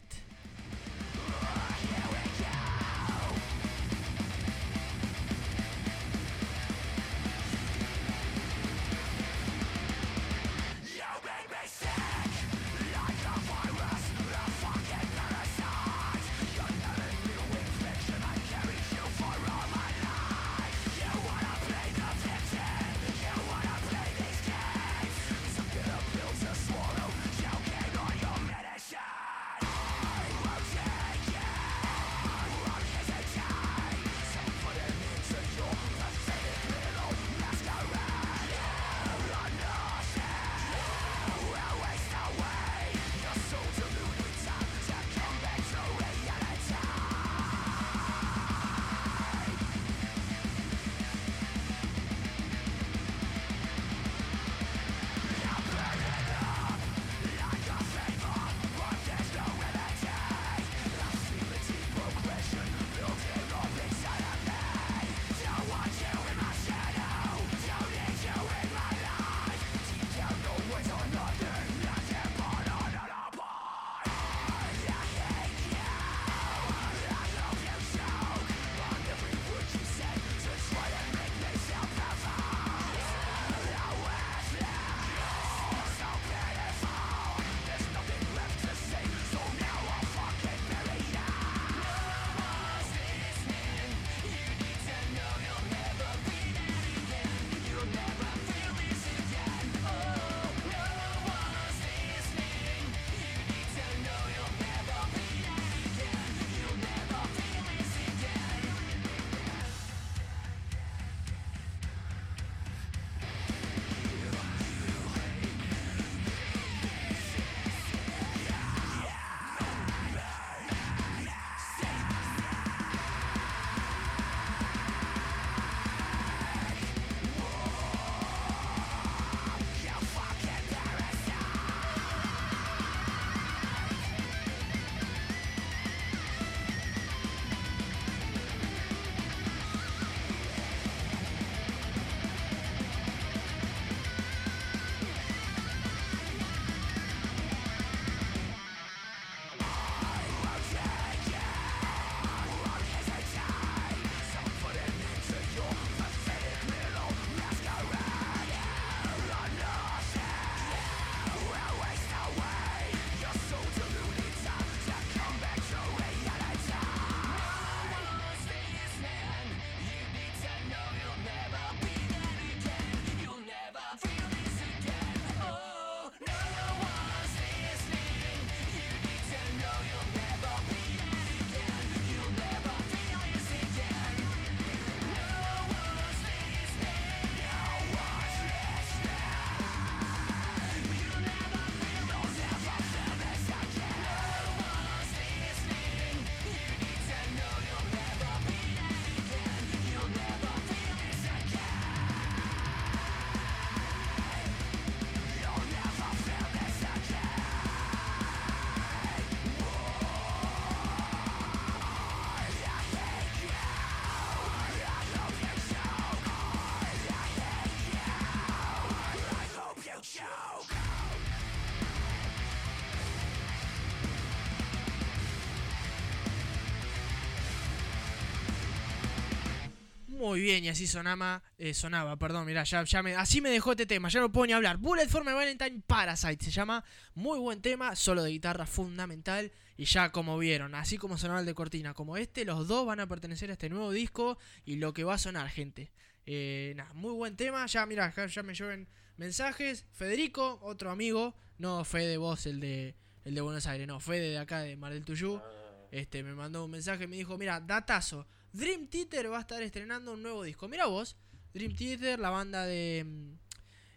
Muy bien, y así sonaba, eh, sonaba, perdón, mirá, ya, ya me, así me dejó este tema, ya no puedo ni hablar. Bullet for My Valentine Parasite se llama, muy buen tema, solo de guitarra fundamental, y ya como vieron, así como sonaba el de Cortina, como este, los dos van a pertenecer a este nuevo disco y lo que va a sonar, gente. Eh, nada, muy buen tema, ya mirá, ya me lleven mensajes. Federico, otro amigo, no Fede vos, el de, el de Buenos Aires, no, Fede de acá de Mar del Tuyú. Este, me mandó un mensaje y me dijo, mira, datazo, Dream Theater va a estar estrenando un nuevo disco. Mira vos, Dream Theater, la banda de... mm,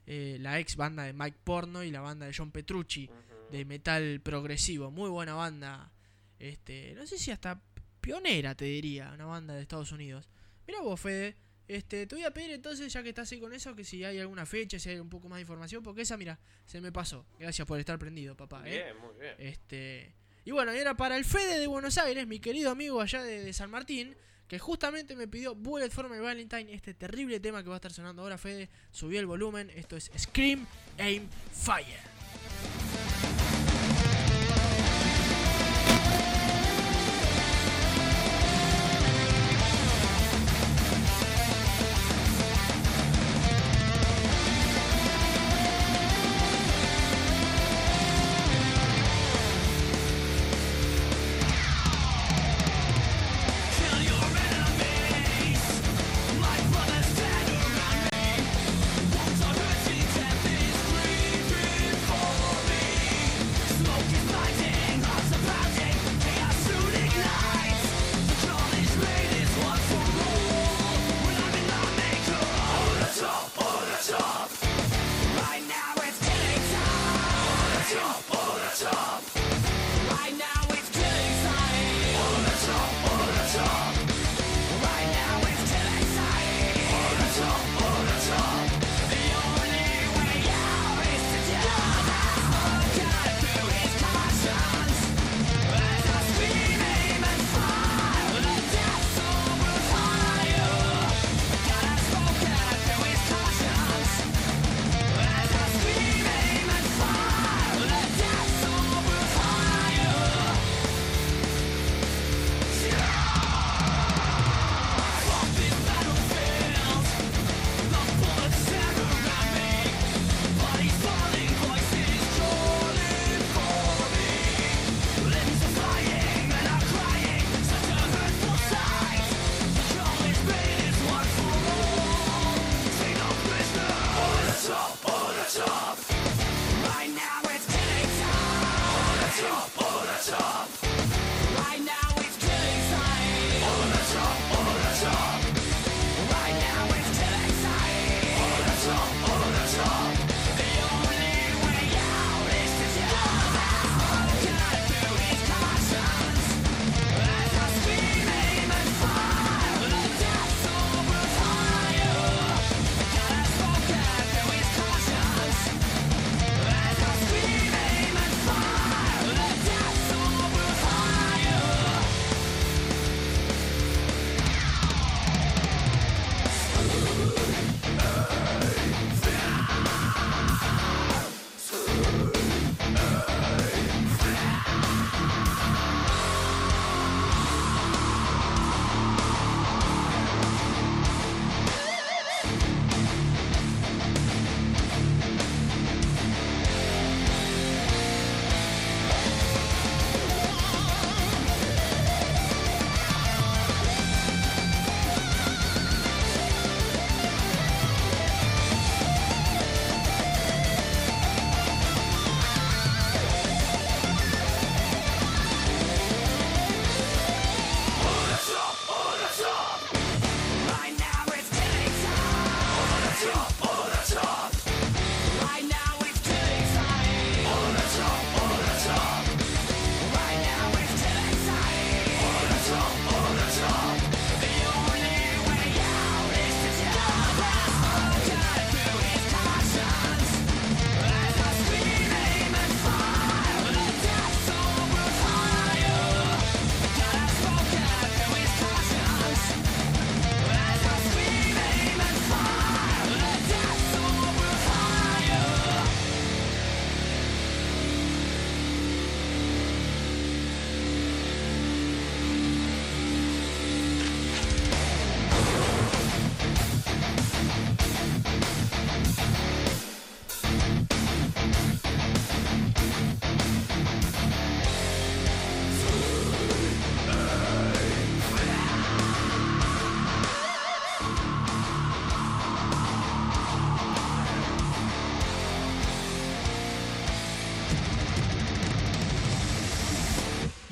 eh, la ex banda de Mike Porno y la banda de John Petrucci, de metal progresivo. Muy buena banda. Este, no sé si hasta pionera, te diría, una banda de Estados Unidos. Mira vos, Fede. Este, te voy a pedir entonces, ya que estás ahí con eso, que si hay alguna fecha, si hay un poco más de información, porque esa, mira, se me pasó. Gracias por estar prendido, papá. ¿eh? Bien, muy bien. Este, y bueno, y era para el Fede de Buenos Aires, mi querido amigo allá de, de San Martín, que justamente me pidió Bullet for My Valentine, este terrible tema que va a estar sonando ahora, Fede. Subió el volumen, esto es Scream, Aim, Fire.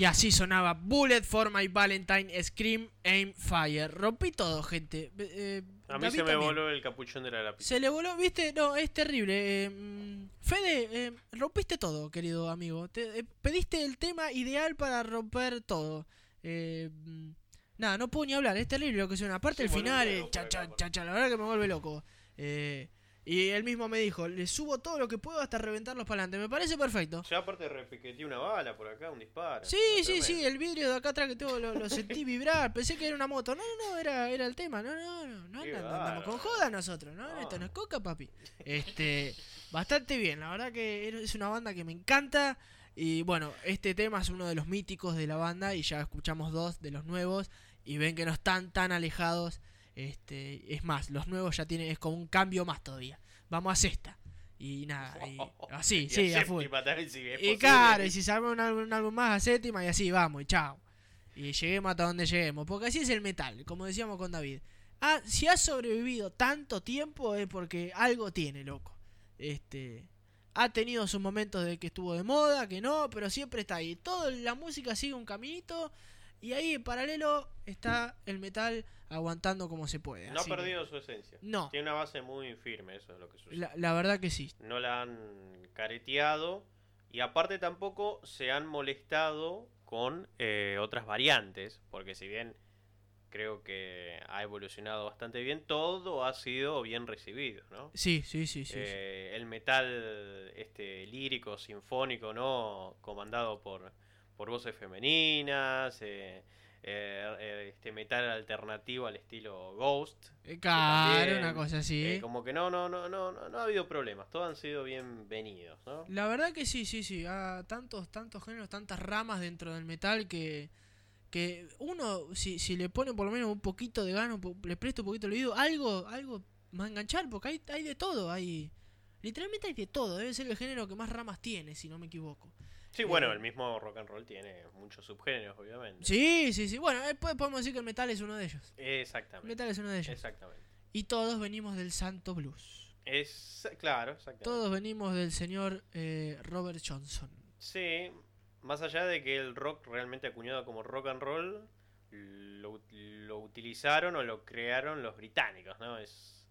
Y así sonaba Bullet for My Valentine, Scream, Aim, Fire. Rompí todo, gente. Eh, A mí David se me también. voló el capuchón de la lápiz. Se le voló, viste, no, es terrible. eh, mm, Fede, eh, rompiste todo, querido amigo. Te- eh, pediste el tema ideal para romper todo. Eh, mm, nada, no puedo ni hablar, es terrible lo que suena. Aparte Sí, el final, cha, cha, cha, cha, la verdad que me vuelve loco. Eh, y él mismo me dijo, le subo todo lo que puedo hasta reventarlos para adelante. Me parece perfecto. Ya aparte repiqueteé una bala por acá, un disparo. Sí, sí, tremendo. sí, el vidrio de acá atrás que tengo lo, lo sentí vibrar. Pensé que era una moto. No, no, no, era, era el tema. No, no, no, no, andamos con joda nosotros, ¿no? Esto no es coca, papi. Este, bastante bien, la verdad que es una banda que me encanta. Y bueno, este tema es uno de los míticos de la banda y ya escuchamos dos de los nuevos y ven que no están tan alejados. Este, es más, los nuevos ya tienen, es como un cambio más todavía. Vamos a sexta. Y nada, y así, Y sí, a full. si Y claro, y si salva un álbum, un álbum más a séptima y así vamos, y chao. Y lleguemos hasta donde lleguemos, porque así es el metal, como decíamos con David. Ah, si ha sobrevivido tanto tiempo es porque algo tiene, loco. Este ha tenido sus momentos de que estuvo de moda, que no, pero siempre está ahí. Toda la música sigue un caminito y ahí en paralelo está el metal aguantando como se puede. No ha que- perdido su esencia. No. Tiene una base muy firme, eso es lo que sucede. La, la verdad que sí. No la han careteado y aparte tampoco se han molestado con eh, otras variantes, porque si bien creo que ha evolucionado bastante bien, todo ha sido bien recibido, ¿no? Sí, sí, sí, sí. sí. Eh, el metal este lírico, sinfónico, ¿no? Comandado por, por voces femeninas, eh, eh, eh, este metal alternativo al estilo Ghost. Claro, también, una cosa así. eh, como que no, no, no, no, no, no ha habido problemas, todos han sido bienvenidos, ¿no? La verdad que sí, sí, sí. Ah, tantos, tantos géneros, tantas ramas dentro del metal que, que uno, si, si le pone por lo menos un poquito de gano, le presta un poquito el oído, algo, algo a enganchar, porque hay, hay de todo, hay. Literalmente hay de todo, debe ser el género que más ramas tiene, si no me equivoco. Sí, bueno, el mismo rock and roll tiene muchos subgéneros, obviamente. Sí, sí, sí. Bueno, después podemos decir que el metal es uno de ellos. El Exactamente. metal es uno de ellos. Exactamente. Y todos venimos del santo blues. Es, claro, exactamente. Todos venimos del señor eh, Robert Johnson. Sí, más allá de que el rock realmente acuñado como rock and roll, lo, lo utilizaron o lo crearon los británicos, ¿no? Es,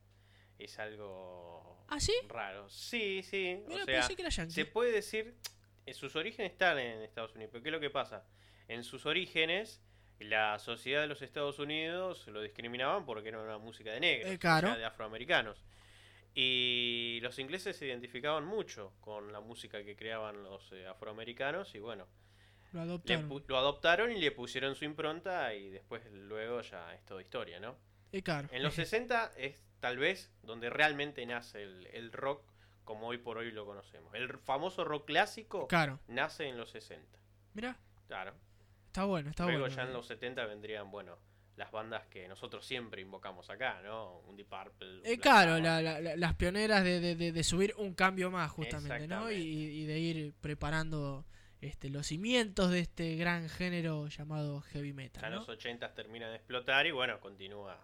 es algo ¿Ah, sí? raro. Sí, sí. Mira, o sea, que era se puede decir, sus orígenes están en Estados Unidos, pero ¿qué es lo que pasa? En sus orígenes, la sociedad de los Estados Unidos lo discriminaban porque era una música de negros, Eh, claro. o sea, de afroamericanos. Y los ingleses se identificaban mucho con la música que creaban los eh, afroamericanos y bueno, Lo adoptaron. lo adoptaron y le pusieron su impronta y después luego ya es toda historia, ¿no? Eh, claro. En los 60 es tal vez donde realmente nace el, el rock como hoy por hoy lo conocemos. El famoso rock clásico Claro. nace en los 60. Mira, Claro. está bueno, está Luego bueno. ya en los 70 vendrían, bueno, las bandas que nosotros siempre invocamos acá, ¿no? Un Deep Purple. Eh, claro, Sabbath. la- la- la- las pioneras de, de- de- de subir un cambio más, justamente, ¿no? Y, de ir preparando este, los cimientos de este gran género llamado heavy Ya metal, en ¿no? los 80 termina de explotar y bueno, continúa.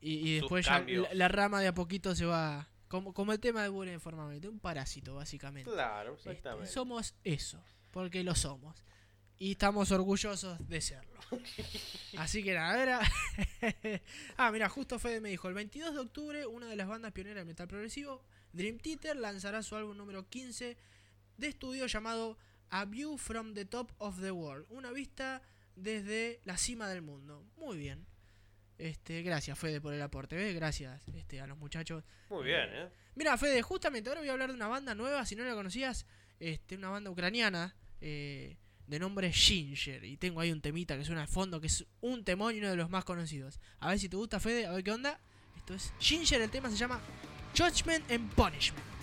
Y, y después ya la rama de a poquito se va... Como, como el tema de Buren formalmente, un parásito, básicamente. Claro, Este, somos eso, porque lo somos. Y estamos orgullosos de serlo. Así que nada, era... ah, mira, justo Fede me dijo, el 22 de octubre una de las bandas pioneras del metal progresivo, Dream Theater, lanzará su álbum número 15 de estudio llamado A View from the Top of the World, una vista desde la cima del mundo. Muy bien. Este, gracias Fede por el aporte, ¿ves? Gracias este, a los muchachos. Muy bien, ¿eh? Mira, Fede, justamente ahora voy a hablar de una banda nueva, si no la conocías, este, una banda ucraniana eh, de nombre Ginger. Y tengo ahí un temita que suena al fondo, que es un temón y uno de los más conocidos. A ver si te gusta, Fede, a ver qué onda. Esto es Ginger, el tema se llama Judgment and Punishment.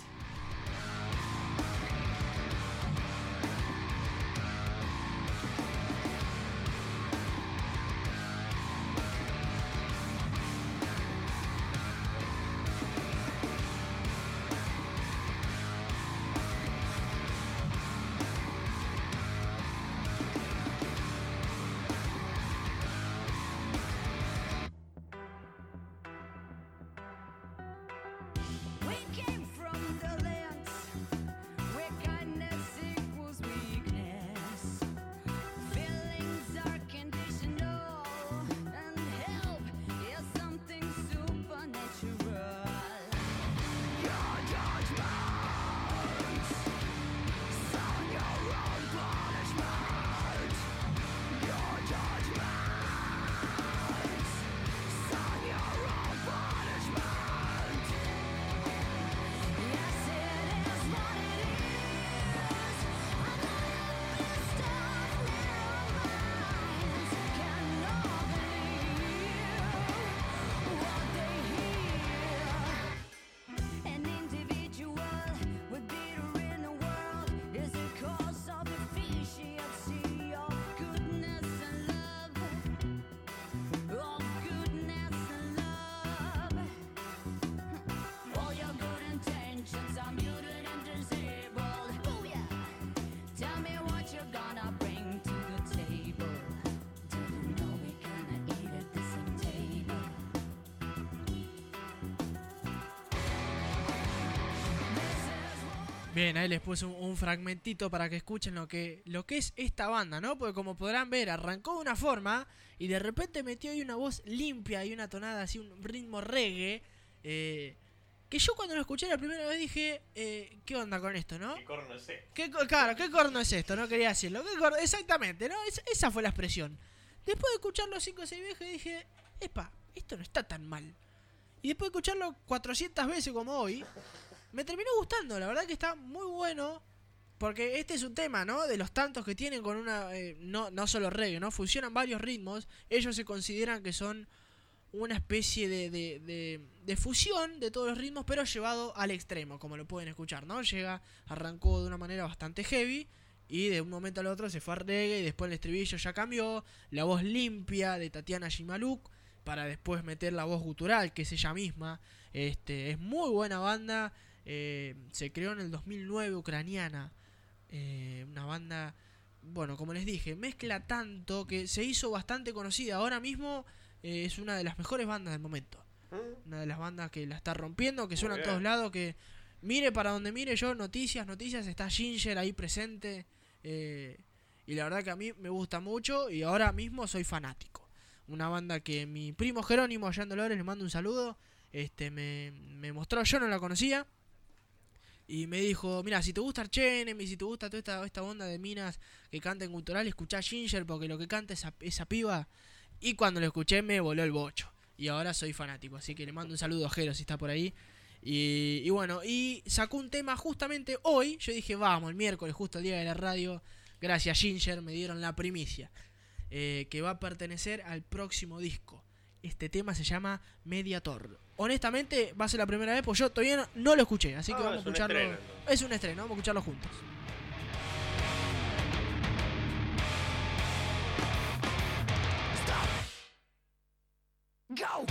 Bien, ahí les puse un, un fragmentito para que escuchen lo que, lo que es esta banda, ¿no? Porque como podrán ver, arrancó de una forma y de repente metió ahí una voz limpia y una tonada así, un ritmo reggae. eh, que yo cuando lo escuché la primera vez dije, eh, ¿qué onda con esto, no? ¿Qué corno es esto? ¿Qué, claro, ¿qué corno es esto? No quería decirlo. ¿Qué corno? Exactamente, ¿no? Es- esa fue la expresión. Después de escucharlo 5 o 6 veces dije, epa, esto no está tan mal. Y después de escucharlo 400 veces como hoy, me terminó gustando. La verdad que está muy bueno. Porque este es un tema, ¿no? De los tantos que tienen con una... eh, no, no solo reggae, ¿no? Funcionan varios ritmos. Ellos se consideran que son una especie de, de, de- de fusión de todos los ritmos, pero llevado al extremo, como lo pueden escuchar, ¿no? Llega, arrancó de una manera bastante heavy y de un momento al otro se fue a reggae y después el estribillo ya cambió, la voz limpia de Tatiana Shimaluk para después meter la voz gutural, que es ella misma. Este, es muy buena banda, eh, se creó en el 2009 ucraniana, eh, una banda, bueno, como les dije, mezcla tanto que se hizo bastante conocida. Ahora mismo eh, es una de las mejores bandas del momento. Una de las bandas que la está rompiendo, que suena en bien. todos lados, que mire para donde mire yo, noticias, noticias, está Ginger ahí presente. eh, y la verdad que a mí me gusta mucho y ahora mismo soy fanático. Una banda que mi primo Jerónimo allá en Dolores, le mando un saludo, este me, me mostró, yo no la conocía. Y me dijo, mira, si te gusta Archenem y si te gusta toda esta, esta onda de minas que canten cultural, escuchá Ginger porque lo que canta esa, esa piba. Y cuando lo escuché me voló el bocho. Y ahora soy fanático, así que le mando un saludo a Jero si está por ahí. Y, y bueno, y sacó un tema justamente hoy. Yo dije, vamos, el miércoles, justo el día de la radio. Gracias Ginger, me dieron la primicia. eh, que va a pertenecer al próximo disco. Este tema se llama Mediator. Honestamente, va a ser la primera vez, porque yo todavía no, no lo escuché, así que Ah, vamos a es un escucharlo. estreno, es un estreno, vamos a escucharlo juntos. Go!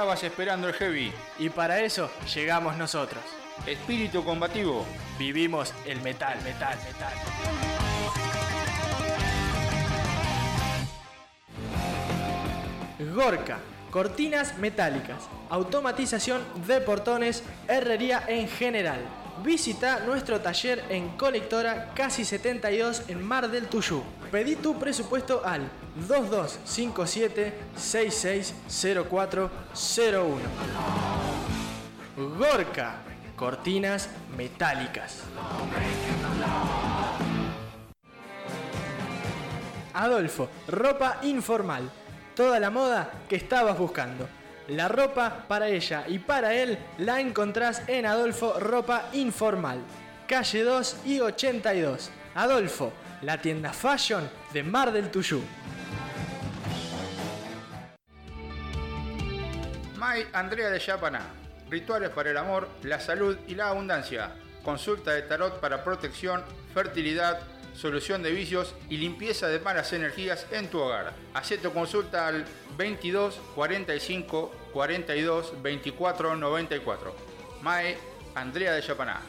Estabas esperando el heavy. Y para eso llegamos nosotros. Espíritu combativo. Vivimos el metal, metal, metal. Gorka, cortinas metálicas, automatización de portones, herrería en general. Visita nuestro taller en Colectora Casi 72 en Mar del Tuyú. Pedí tu presupuesto al 2257 660401. Gorka, cortinas metálicas. Adolfo, ropa informal. Toda la moda que estabas buscando. La ropa para ella y para él la encontrás en Adolfo Ropa Informal. Calle 2 y 82. Adolfo, la tienda fashion de Mar del Tuyú. May Andrea de Yapaná. Rituales para el amor, la salud y la abundancia. Consulta de tarot para protección, fertilidad, solución de vicios y limpieza de malas energías en tu hogar. Haz tu consulta al 22 45 42 24 94. Mae Andrea de Yapaná.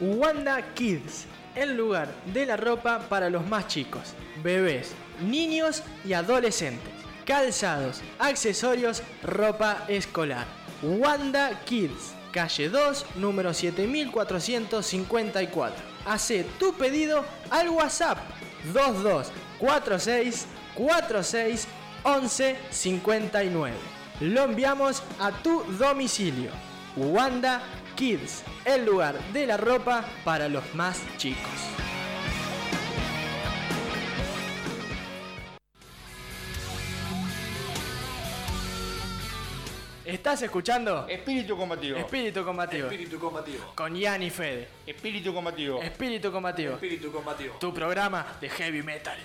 Wanda Kids, el lugar de la ropa para los más chicos, bebés, niños y adolescentes. Calzados, accesorios, ropa escolar. Wanda Kids, calle 2, número 7454. Hace tu pedido al WhatsApp 2246 46 11 59. Lo enviamos a tu domicilio. Wanda Kids, el lugar de la ropa para los más chicos. ¿Estás escuchando? Espíritu combativo. Espíritu combativo. Espíritu combativo. Con Ian y Fede. Espíritu combativo. Espíritu combativo. Espíritu combativo. Tu programa de heavy metal.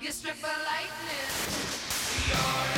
You're struck by lightning. You're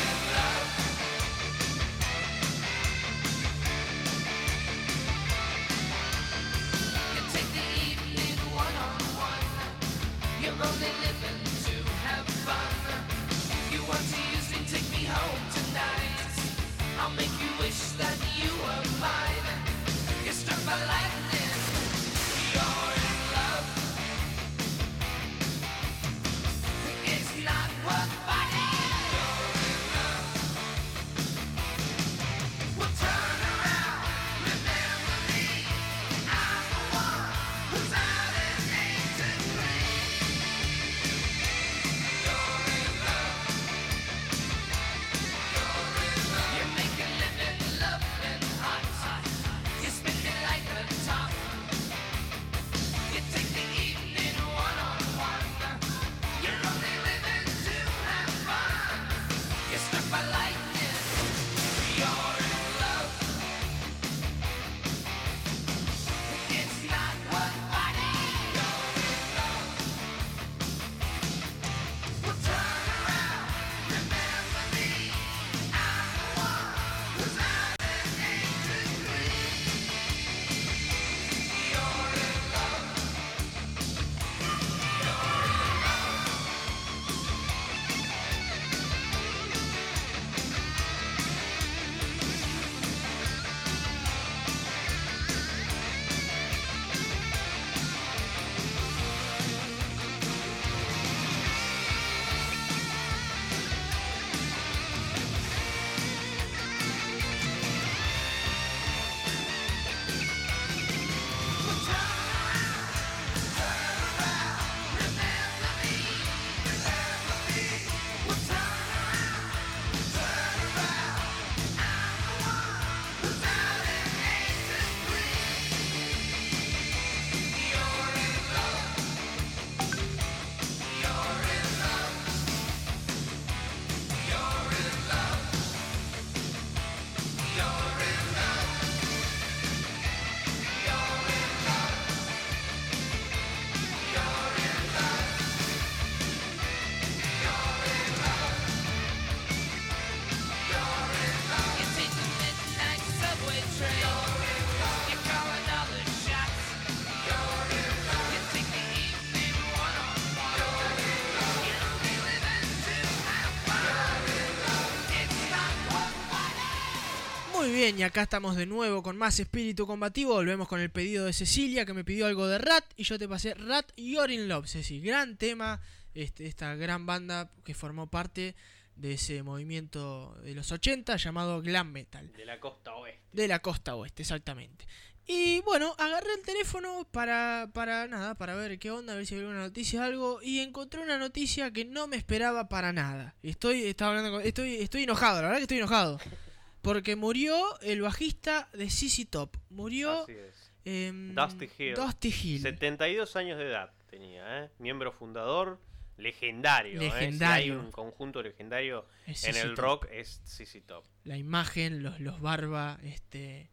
bien, y acá estamos de nuevo con más espíritu combativo. Volvemos con el pedido de Cecilia, que me pidió algo de Rat, y yo te pasé Rat You're in Love, Ceci. Gran tema, este, esta gran banda que formó parte de ese movimiento de los 80 llamado Glam Metal. De la costa oeste. De la costa oeste, exactamente. Y bueno, agarré el teléfono para, para nada, para ver qué onda, a ver si había una noticia o algo. Y encontré una noticia que no me esperaba para nada. Estoy, estaba hablando con- estoy, estoy enojado, la verdad que estoy enojado. Porque murió el bajista de CC Top. Murió Así es. em, Dusty Hill. Dusty Hill. 72 años de edad tenía, ¿eh? Miembro fundador, legendario. ¿eh? Si hay Legendario. un conjunto legendario Es en el Top. rock es CC Top. la imagen, los, los barba, este...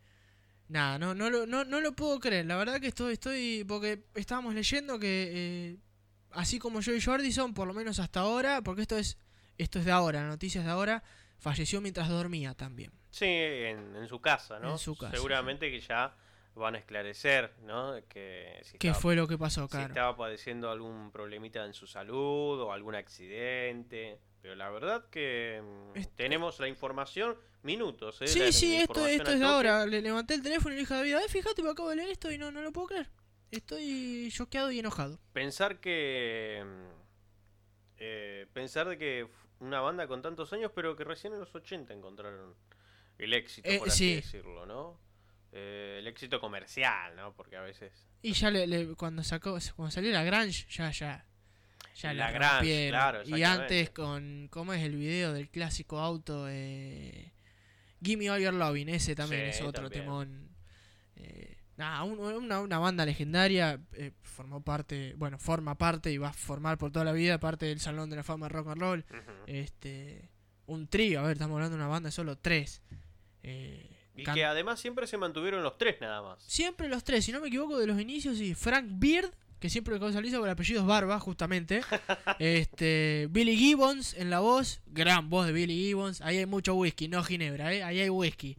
Nada, no, no, lo, no, no lo puedo creer. La verdad que estoy, estoy porque estábamos leyendo que eh, así como Joey Jordison, por lo menos hasta ahora, porque esto es esto es de ahora, la noticia es de ahora, falleció mientras dormía también. Sí, en, en su casa, ¿no? En su casa, Seguramente que ya van a esclarecer, ¿no? Que si ¿Qué estaba- fue lo que pasó, Si claro? estaba padeciendo algún problemita en su salud o algún accidente. Pero la verdad que mm, tenemos la información minutos, ¿eh? Sí, La sí, esto, esto es ahora. Le levanté el teléfono y le dije a David, "Ay, fíjate, me acabo de leer esto y no, no lo puedo creer. Estoy choqueado y enojado. Pensar que. mm, eh, pensar de que una banda con tantos años, pero que recién en los 80 encontraron el éxito, Eh, por así sí. decirlo, ¿no? Eh, el éxito comercial, ¿no? Porque a veces. Y ya le, le- cuando sacó cuando salió la Grange, ya ya ya La la, Grange, claro, y antes con cómo es el video del clásico auto eh, Gimme All Your Loving, ese también Sí, es otro también. temón. Eh, nada, un- una, una banda legendaria eh, formó parte, bueno, forma parte y va a formar por toda la vida parte del Salón de la Fama Rock and Roll. Este, un trío, a ver, estamos hablando de una banda de solo tres. Eh, Y que además siempre se mantuvieron los tres nada más. Siempre los tres, si no me equivoco, de los inicios, y Frank Beard, que siempre lo causaliza con el apellido es Barba, justamente. este Billy Gibbons en la voz, gran voz de Billy Gibbons. Ahí hay mucho whisky, no ginebra, ¿eh? ahí hay whisky.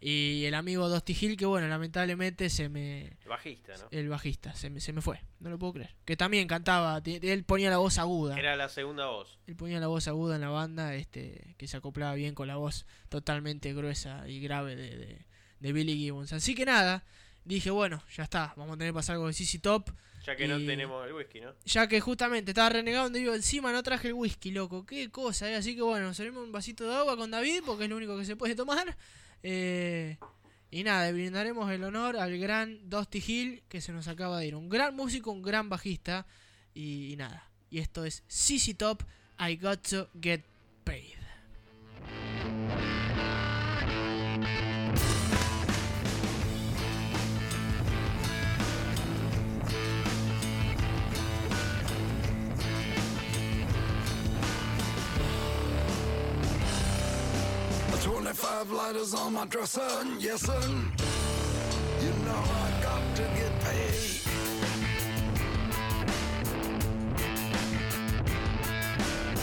Y el amigo Dusty Hill, que bueno, lamentablemente se me. El bajista, ¿no? El bajista, se me, se me fue, no lo puedo creer. Que también cantaba, él ponía la voz aguda. Era la segunda voz. Él ponía la voz aguda en la banda, este, que se acoplaba bien con la voz totalmente gruesa y grave de, de, de Billy Gibbons. Así que nada, dije, bueno, ya está, vamos a tener que pasar algo de CC Top. Ya que no tenemos el whisky, ¿no? Ya que justamente estaba renegado donde vivo encima, no traje el whisky, loco. Qué cosa, ¿eh? Así que bueno, servimos un vasito de agua con David, porque es lo único que se puede tomar. Eh, y nada, brindaremos el honor al gran Dusty Hill, que se nos acaba de ir. Un gran músico, un gran bajista. Y, y nada, y esto es CC Top, I Got to Get Paid. Twenty-five lighters on my dresser, yes sir. You know I got to get paid.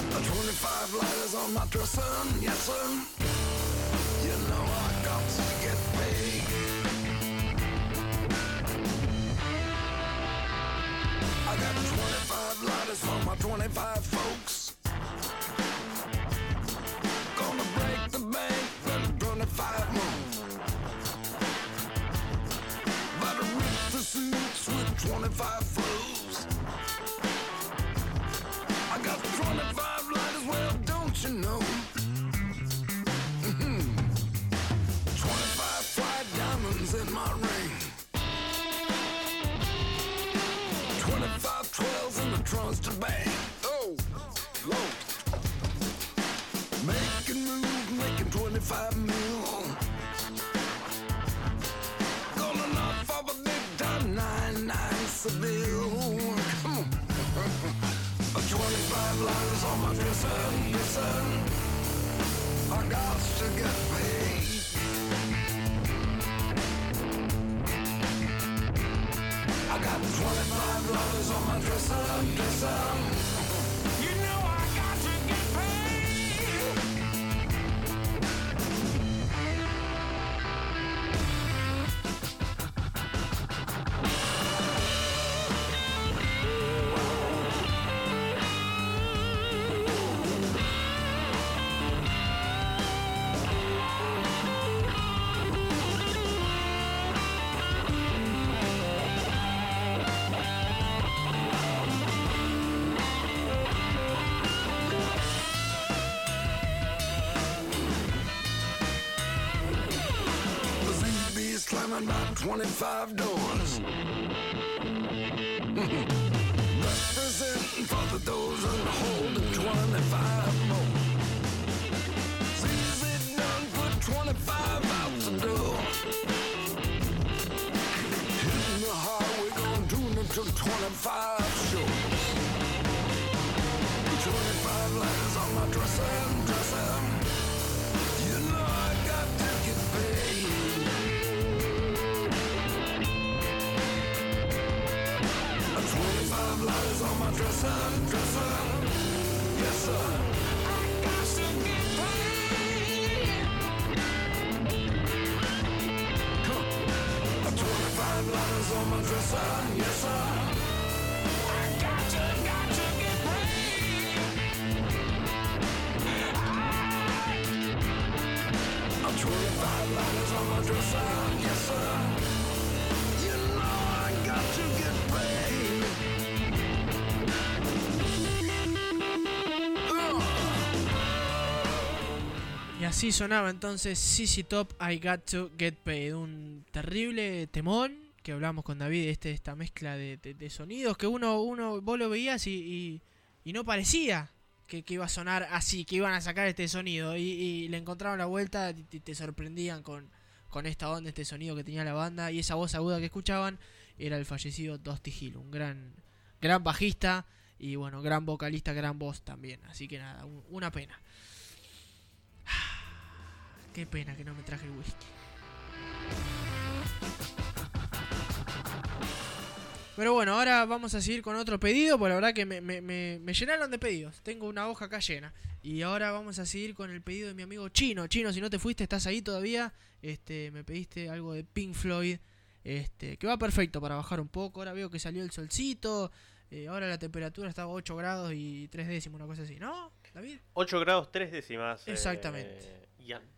Twenty-five lighters on my dresser, yes sir. You know I got to get paid. I got twenty-five lighters for my twenty-five 25 flows. I got 25 lighters, well, don't you know? 99 Seville. Come hmm. 25 lines on my dresser, yes. I got to get paid. I got 25 lines on my dresser, dresser. 25 doors. Representing for the dozen holding 25 more. Easy done, put 25 out the door. Hitting the highway, gonna tune it to 25 show. 25 letters on my dresser, dresser. Yes, sir. I got to get paid. Huh. Twenty-five letters on my dresser, yes, sir. I got to, got to get paid. I'm 25 letters on my dresser, yes sir. You know I got to get paid. Y así sonaba entonces CC Top I Got to Get Paid. Un terrible temón que hablamos con David, este, esta mezcla de, sonidos que uno, uno, vos lo veías y, y- y no parecía que, que iba a sonar así, que iban a sacar este sonido. Y, le encontraron la vuelta y te, te sorprendían con, con esta onda, este sonido que tenía la banda y esa voz aguda que escuchaban era el fallecido Dusty Hill, un gran, gran bajista y bueno, gran vocalista, gran voz también. Así que nada, un- una pena. Qué pena que no me traje el whisky. Pero bueno, ahora vamos a seguir con otro pedido, porque la verdad que me, me- me- me llenaron de pedidos. Tengo una hoja acá llena. Y ahora vamos a seguir con el pedido de mi amigo Chino. Chino, si no te fuiste, estás ahí todavía. Este, me pediste algo de Pink Floyd. Este, que va perfecto para bajar un poco. Ahora veo que salió el solcito. eh, ahora la temperatura estaba a 8 grados y 3 décimos, una cosa así, ¿no? David. 8 grados 3 décimas. eh, Exactamente. Ian. Y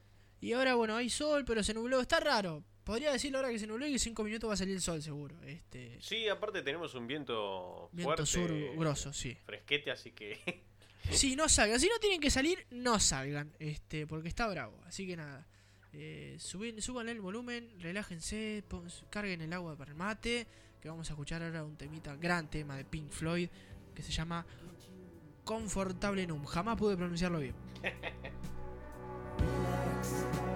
ahora, bueno, hay sol, pero se nubló. Está raro. Podría decirle ahora que se nubló y que en 5 minutos va a salir el sol, seguro. Este, Sí, aparte tenemos un viento, Viento fuerte. sur grosso, sí. Fresquete, así que. Sí, no salgan. Si no tienen que salir, no salgan. Este, porque está bravo. Así que nada. Eh, suben, súbanle el volumen, relájense, pon- carguen el agua para el mate. Que vamos a escuchar ahora un temita, gran tema de Pink Floyd. Que se llama Confortable Num. Jamás pude pronunciarlo bien. Podcast.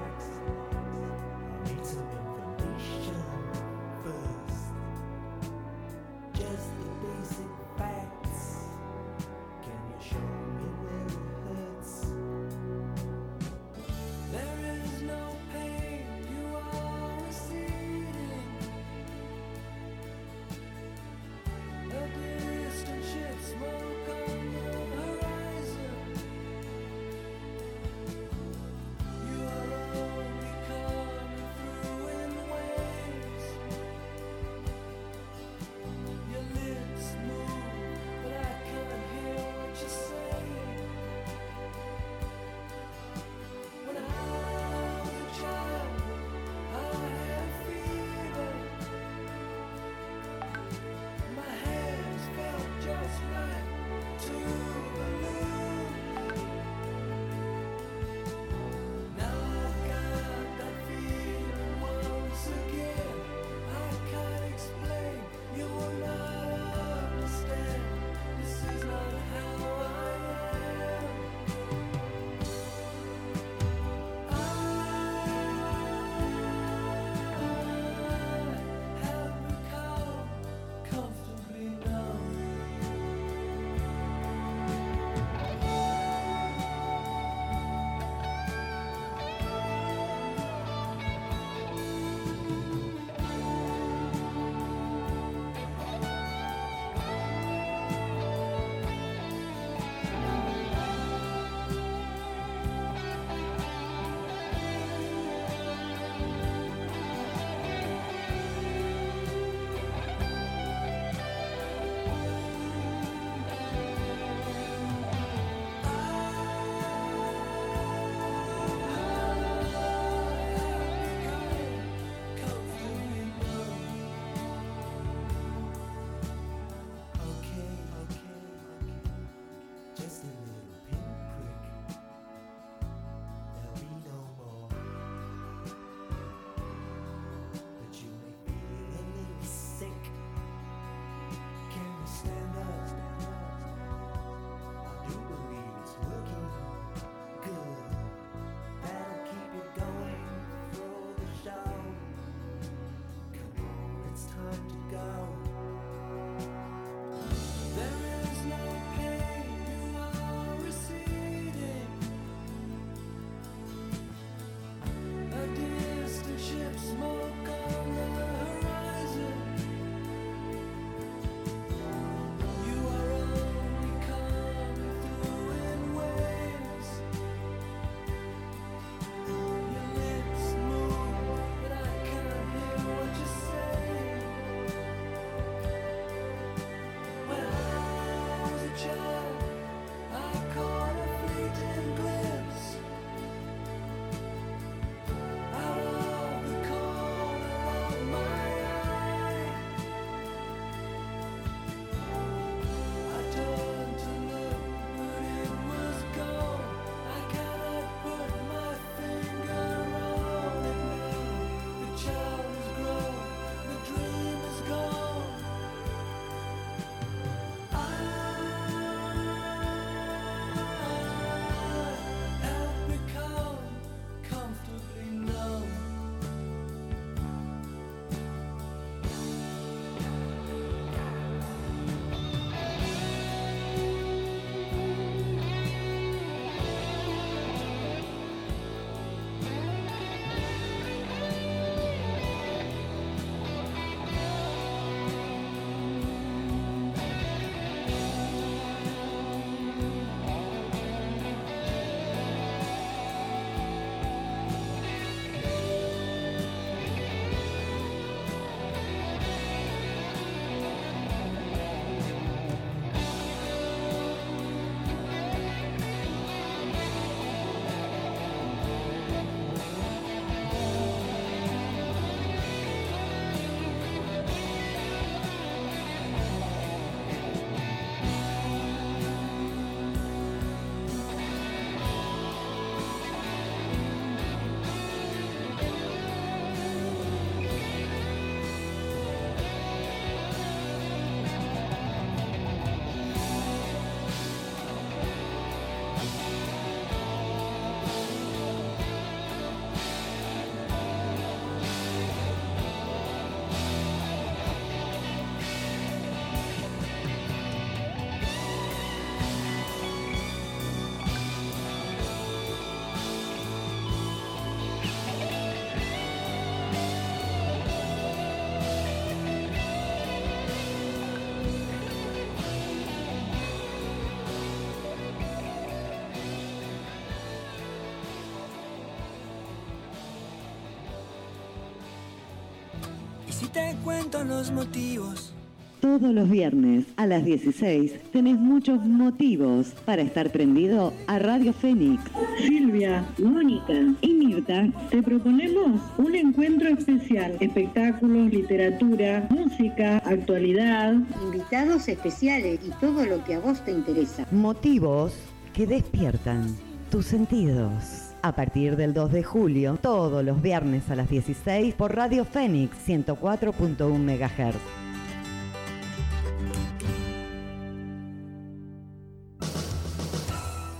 Cuento los motivos. Todos los viernes a las 16 tenés muchos motivos para estar prendido a Radio Fénix. Silvia, Mónica y Mirta te proponemos un encuentro especial. Espectáculos, literatura, música, actualidad. Invitados especiales y todo lo que a vos te interesa. Motivos que despiertan tus sentidos. A partir del 2 de julio, todos los viernes a las 16 por Radio Fénix 104.1 MHz.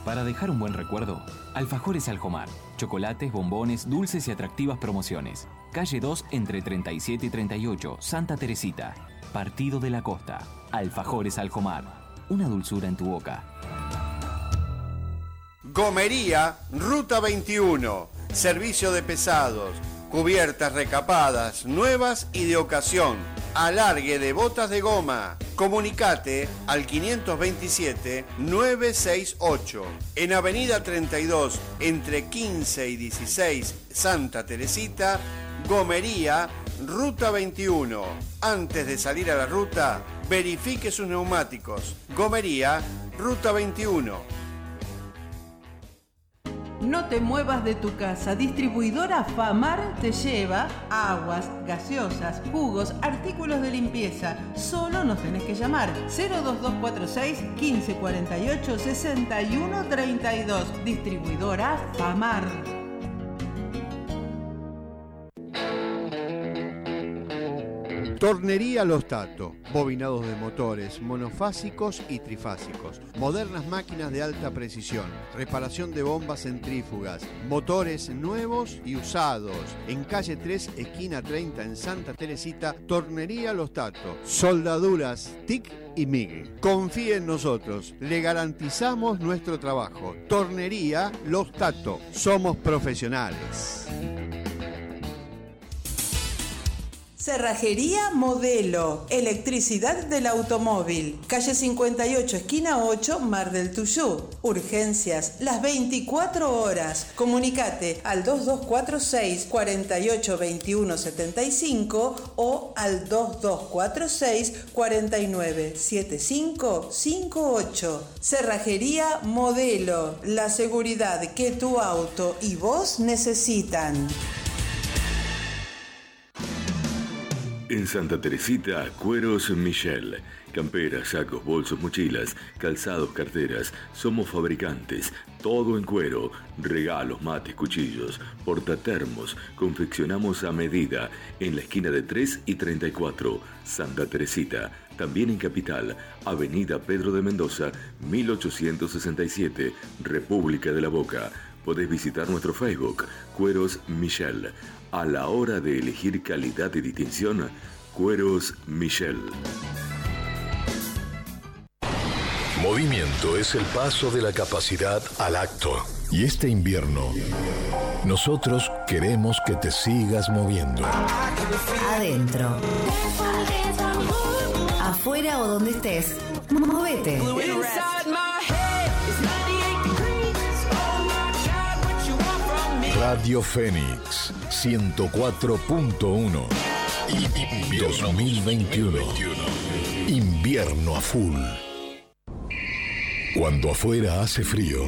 Para dejar un buen recuerdo, Alfajores Aljomar. Chocolates, bombones, dulces y atractivas promociones. Calle 2 entre 37 y 38, Santa Teresita. Partido de la Costa. Alfajores Aljomar. Una dulzura en tu boca. Gomería, Ruta 21. Servicio de pesados. Cubiertas recapadas, nuevas y de ocasión. Alargue de botas de goma. Comunicate al 527-968. En Avenida 32, entre 15 y 16, Santa Teresita, Gomería, Ruta 21. Antes de salir a la ruta, verifique sus neumáticos. Gomería, Ruta 21. No te muevas de tu casa. Distribuidora FAMAR te lleva aguas, gaseosas, jugos, artículos de limpieza. Solo nos tenés que llamar 02246 1548 6132. Distribuidora FAMAR. Tornería Los Tato, bobinados de motores, monofásicos y trifásicos, modernas máquinas de alta precisión, reparación de bombas centrífugas, motores nuevos y usados. En calle 3, esquina 30 en Santa Teresita, Tornería Los Tato, soldaduras TIC y MIG. Confíe en nosotros, le garantizamos nuestro trabajo. Tornería Los Tato, somos profesionales. Cerrajería Modelo, electricidad del automóvil. Calle 58, esquina 8, Mar del Tuyú. Urgencias, las 24 horas. Comunicate al 2246 48 21 75 o al 2246 49 75 58. Cerrajería Modelo, la seguridad que tu auto y vos necesitan. En Santa Teresita, Cueros Michel. Camperas, sacos, bolsos, mochilas, calzados, carteras. Somos fabricantes. Todo en cuero. Regalos, mates, cuchillos, portatermos. Confeccionamos a medida. En la esquina de 3 y 34. Santa Teresita. También en Capital. Avenida Pedro de Mendoza, 1867. República de la Boca. Podés visitar nuestro Facebook, Cueros Michel. A la hora de elegir calidad y distinción, Cueros Michel. Movimiento es el paso de la capacidad al acto. Y este invierno, nosotros queremos que te sigas moviendo. Adentro. Afuera o donde estés. Movete. Radio Fénix 104.1 2021 Invierno a full. Cuando afuera hace frío,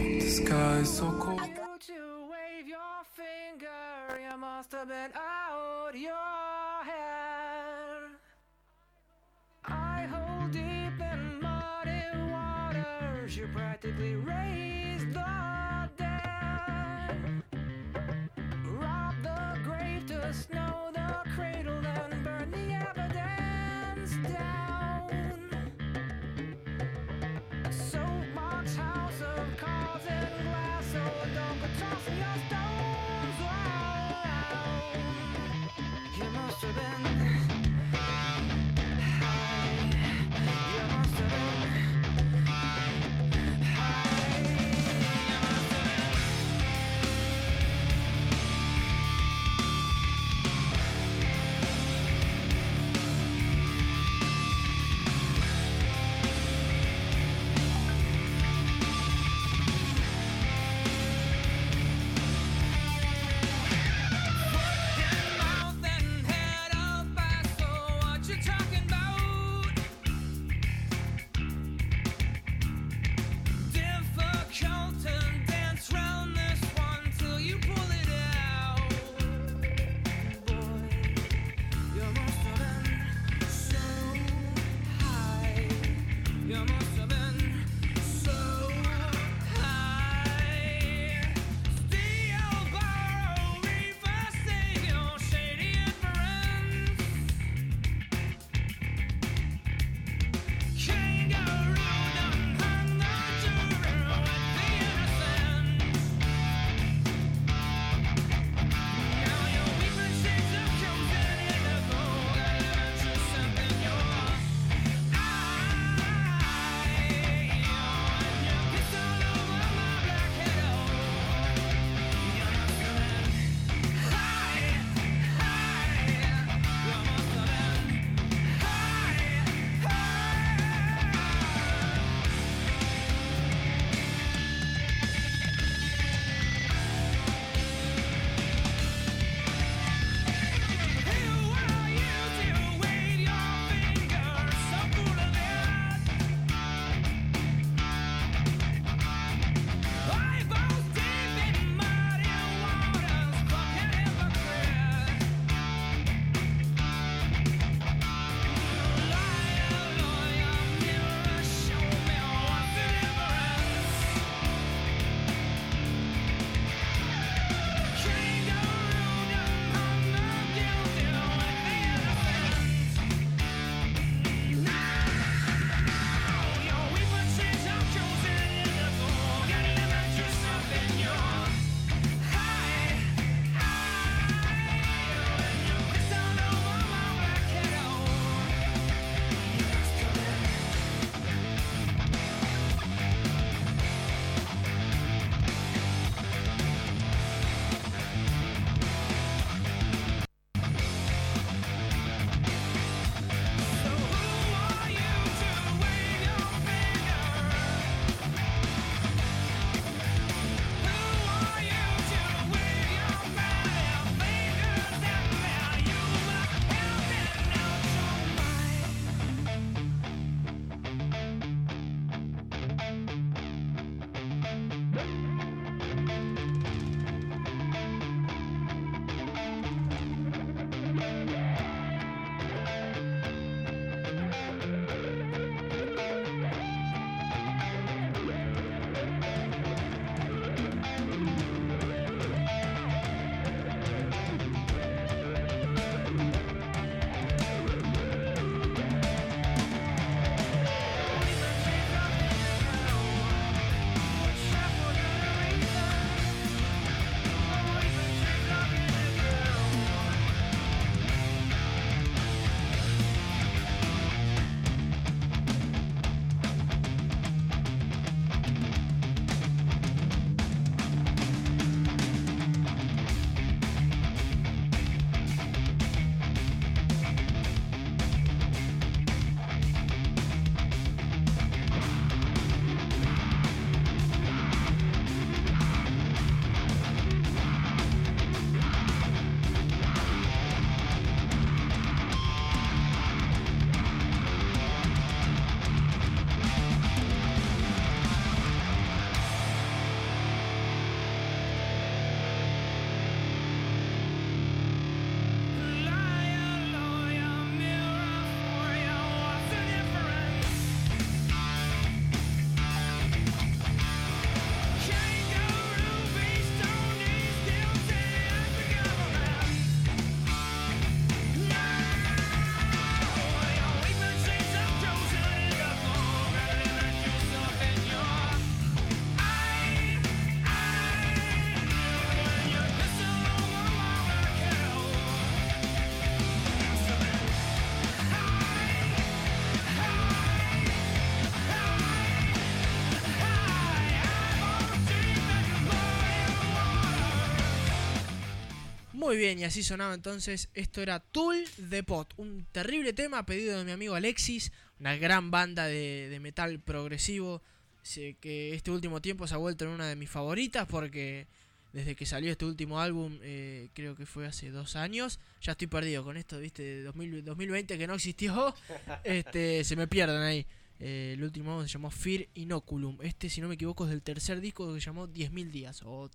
Muy bien, y así sonaba entonces. Esto era Tool de Pot, un terrible tema pedido de mi amigo Alexis, una gran banda de, de metal progresivo. sé Que este último tiempo se ha vuelto en una de mis favoritas porque desde que salió este último álbum, eh, creo que fue hace dos años, ya estoy perdido con esto, viste, de 2000 2020 que no existió, este, se me pierden ahí. Eh, el último álbum se llamó Fear Inoculum. Este, si no me equivoco, es del tercer disco que se llamó 10.000 días o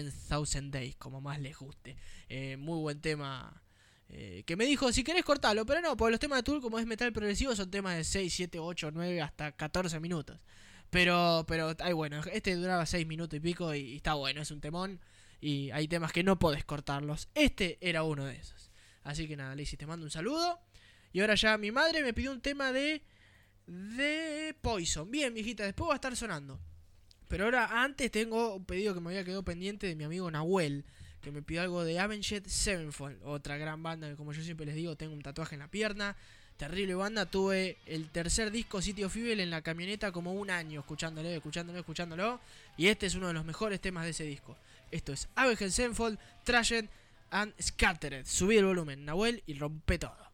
10,000 Days, como más les guste. Eh, muy buen tema. eh, que me dijo, si querés cortarlo, pero no, porque los temas de Tool, como es metal progresivo, son temas de 6, 7, 8, 9, hasta 14 minutos. Pero, pero, ay, bueno, este duraba 6 minutos y pico y, está bueno, es un temón. Y hay temas que no podés cortarlos. Este era uno de esos. Así que nada, Lizzy, te mando un saludo. Y ahora ya mi madre me pidió un tema de. de Poison. Bien, mijita, después va a estar sonando. Pero ahora, antes tengo un pedido que me había quedado pendiente de mi amigo Nahuel. Que me pidió algo de Avenged Sevenfold. Otra gran banda que, como yo siempre les digo, tengo un tatuaje en la pierna. Terrible banda. Tuve el tercer disco City of en la camioneta como un año escuchándolo, escuchándolo, escuchándolo. Y este es uno de los mejores temas de ese disco. Esto es Avenged Sevenfold, Trashed and Scattered. Subí el volumen, Nahuel, y rompe todo.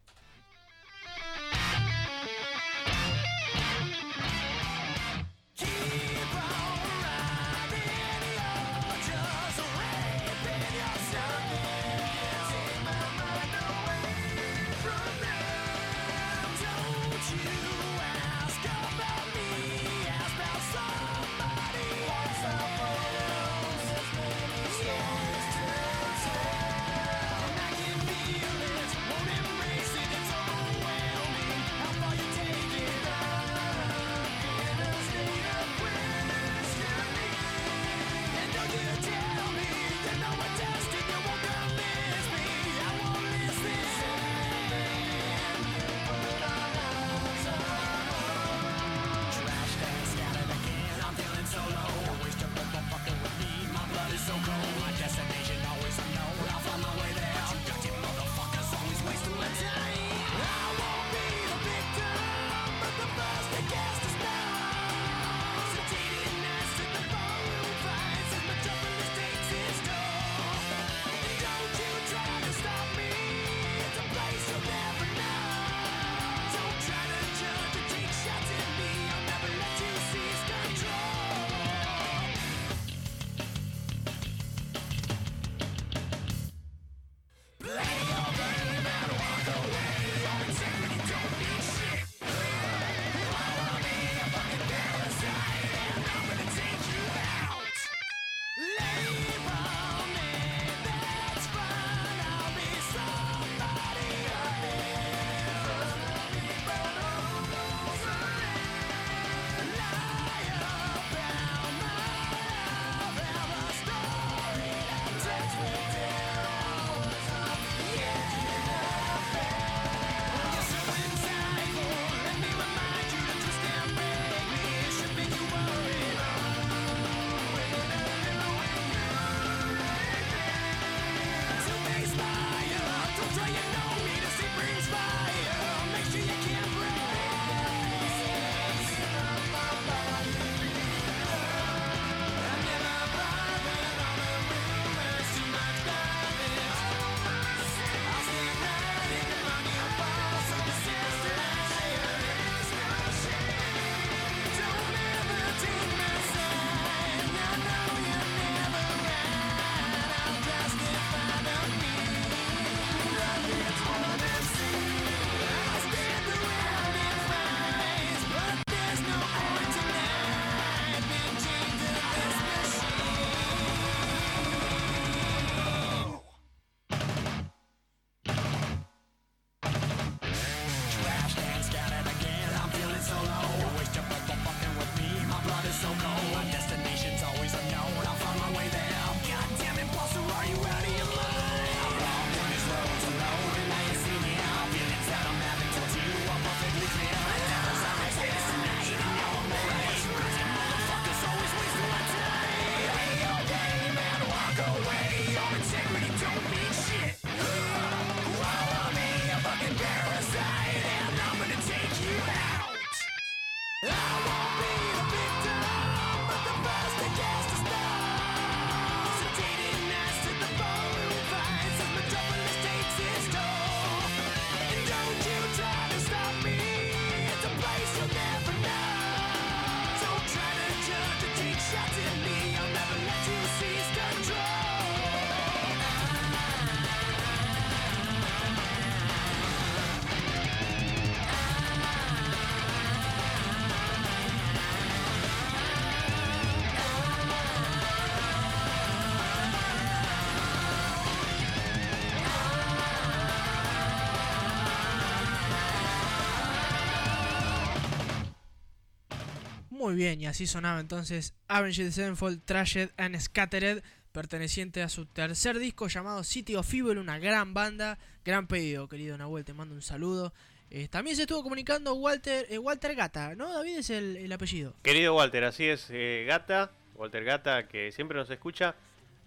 Bien, y así sonaba entonces Avenged Sevenfold Trashed and Scattered, perteneciente a su tercer disco llamado City of Evil, una gran banda, gran pedido, querido Nahuel, te mando un saludo. Eh, también se estuvo comunicando Walter eh, Walter Gata, ¿no? David es el, el apellido. Querido Walter, así es, eh, Gata, Walter Gata, que siempre nos escucha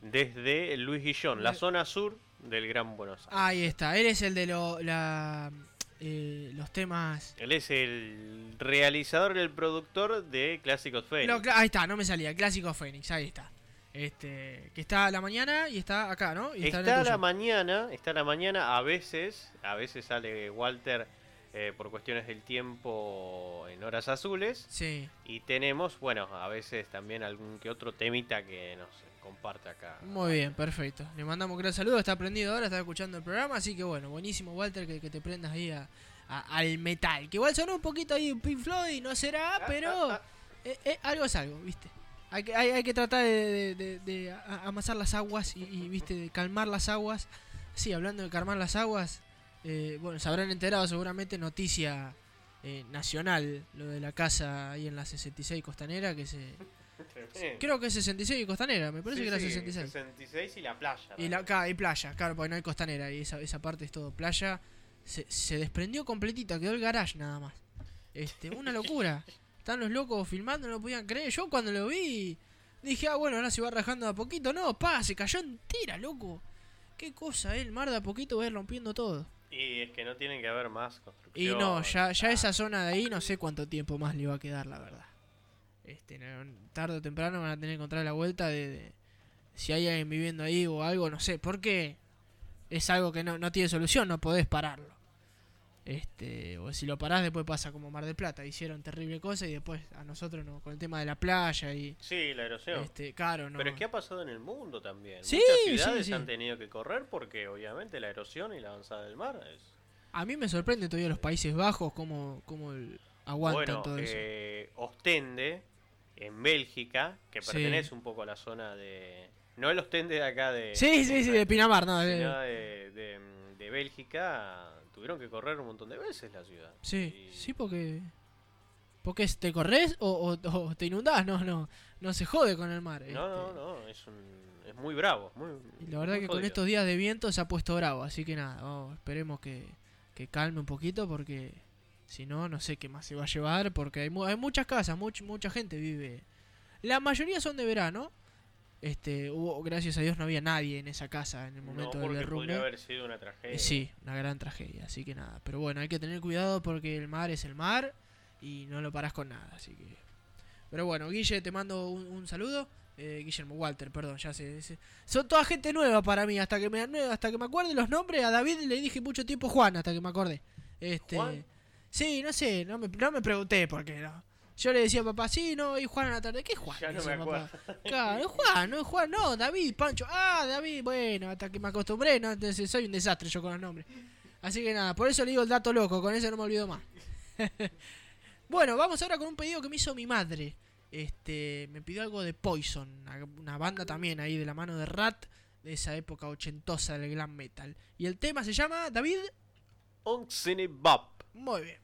desde Luis Guillón, la zona sur del Gran Buenos Aires. Ahí está, él es el de lo- la, eh, los temas... Él es el realizador y el productor de Clásicos Fénix. Cla- ahí está, no me salía, Clásico Fénix, ahí está. Este, que está a la mañana y está acá, ¿no? Y Está a la mañana, está a la mañana, a veces, a veces sale Walter eh, por cuestiones del tiempo en horas azules. Sí. Y tenemos, bueno, a veces también algún que otro temita que nos comparte acá. Muy bien, perfecto. Le mandamos un gran saludo, está prendido ahora, está escuchando el programa, así que bueno, buenísimo Walter que, que te prendas ahí a- a- al metal. Que igual sonó un poquito ahí un Pink Floyd, no será, pero eh, eh, algo es algo, ¿viste? Hay que, hay, hay que tratar de, de- de- de a- amasar las aguas y, y, ¿viste? De calmar las aguas. Sí, hablando de calmar las aguas, eh, bueno, se habrán enterado seguramente noticia eh, nacional, lo de la casa ahí en la 66 Costanera, que se... Creo que es 66 Costanera, me parece Sí, que era sí, 66. 66 y la playa. Y, la, acá hay playa, claro, porque no hay costanera y esa, esa parte es todo playa. Se, se desprendió completita, quedó el garage nada más. Este, una locura. Están los locos filmando, no lo podían creer. Yo cuando lo vi dije, ah, bueno, ahora se va rajando de a poquito. No, pa, se cayó entera, loco. Qué cosa, eh, el mar de a poquito va a ir rompiendo todo. Y es que no tienen que haber más Y construcción. no, ya, ya esa zona de ahí no sé cuánto tiempo más le va a quedar, la verdad. Este, tarde o temprano van a tener que encontrar la vuelta de, de si hay alguien viviendo ahí o algo, no sé, porque es algo que no, no tiene solución, no podés pararlo. Este, o si lo parás después pasa como Mar del Plata, hicieron terrible cosa y después a nosotros no, con el tema de la playa y Sí, la erosión. Este, claro, no. Pero es que ha pasado en el mundo también. Sí, Muchas ciudades sí. han tenido que correr porque obviamente la erosión y la avanzada del mar es... a mí me sorprende todavía los Países Bajos cómo, cómo el- aguantan bueno, todo eso. eh, Ostende, en Bélgica, que Sí. pertenece un poco a la zona de... No el Ostende de acá de... Sí, sí, sí, de Pinamar, no, de- sino de, de- de Bélgica, tuvieron que correr un montón de veces la ciudad. Sí, sí, porque. Porque te corres o, o- o te inundás, no, no, no se jode con el mar. No, no, este. no, es, un, es muy bravo. Muy, Y la verdad muy que con estos días de viento se ha puesto bravo, así que nada, vamos, esperemos que, que calme un poquito porque si no, no sé qué más se va a llevar porque hay, mu- hay muchas casas, much- mucha gente vive. La mayoría son de verano. Este, hubo, gracias a Dios no había nadie en esa casa en el No, momento del porque derrumbe. podría haber sido una tragedia. Eh, sí, una gran tragedia, así que nada. Pero bueno, hay que tener cuidado porque el mar es el mar y no lo parás con nada, así que... Pero bueno, Guille, te mando un, un saludo. Eh, Guillermo Walter, perdón, ya sé, sé. Son toda gente nueva para mí, hasta que me hasta que me acuerde los nombres. A David le dije mucho tiempo Juan, hasta que me acordé. Este, ¿Juan? Sí, no sé, no me, no me pregunté por qué no. Yo le decía a papá, sí, no, y Juan a la tarde. ¿Qué es Juan? Ya no me papá. acuerdo. Claro, es Juan, no es Juan, no, David, Pancho. Ah, David, bueno, hasta que me acostumbré, no, entonces soy un desastre yo con los nombres. Así que nada, por eso le digo el dato loco, con eso no me olvido más. bueno, vamos ahora con un pedido que me hizo mi madre. Este, me pidió algo de Poison, una, banda también ahí de la mano de Rat, de esa época ochentosa del glam metal. Y el tema se llama, David, Un Cinebop. muy bien.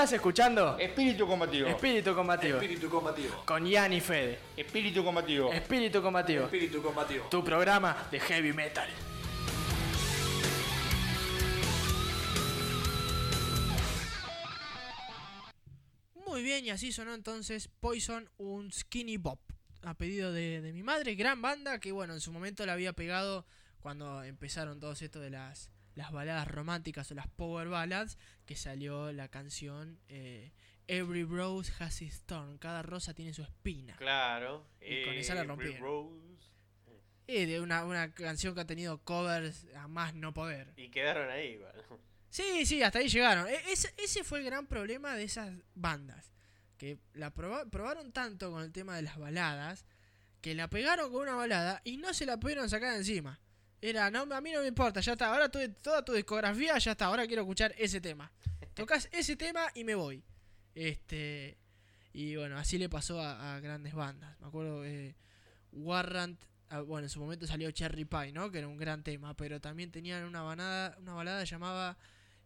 ¿Estás escuchando? Espíritu combativo. Espíritu combativo. Espíritu combativo. Con Ian y Fede. Espíritu combativo. Espíritu combativo. Espíritu combativo. Tu programa de heavy metal. Muy bien, y así sonó entonces Poison, un Skinny Bop. A pedido de, de mi madre, gran banda que bueno, en su momento la había pegado cuando empezaron todos esto de las, las baladas románticas o las power ballads, que salió la canción eh, Every Rose Has Its Thorn, cada rosa tiene su espina. Claro. Y con esa la rompieron. Rose. Y de una, una canción que ha tenido covers a más no poder. Y quedaron ahí igual. Sí, sí, hasta ahí llegaron. E- ese, ese fue el gran problema de esas bandas. Que la proba- probaron tanto con el tema de las baladas, que la pegaron con una balada y no se la pudieron sacar encima. Era, no, a mí no me importa, ya está, ahora tuve toda tu discografía, ya está, ahora quiero escuchar ese tema. Tocas ese tema y me voy. Este. Y bueno, así le pasó a, grandes bandas. Me acuerdo eh, Warrant, ah, bueno, en su momento salió Cherry Pie, ¿no? Que era un gran tema, pero también tenían una balada, una balada llamada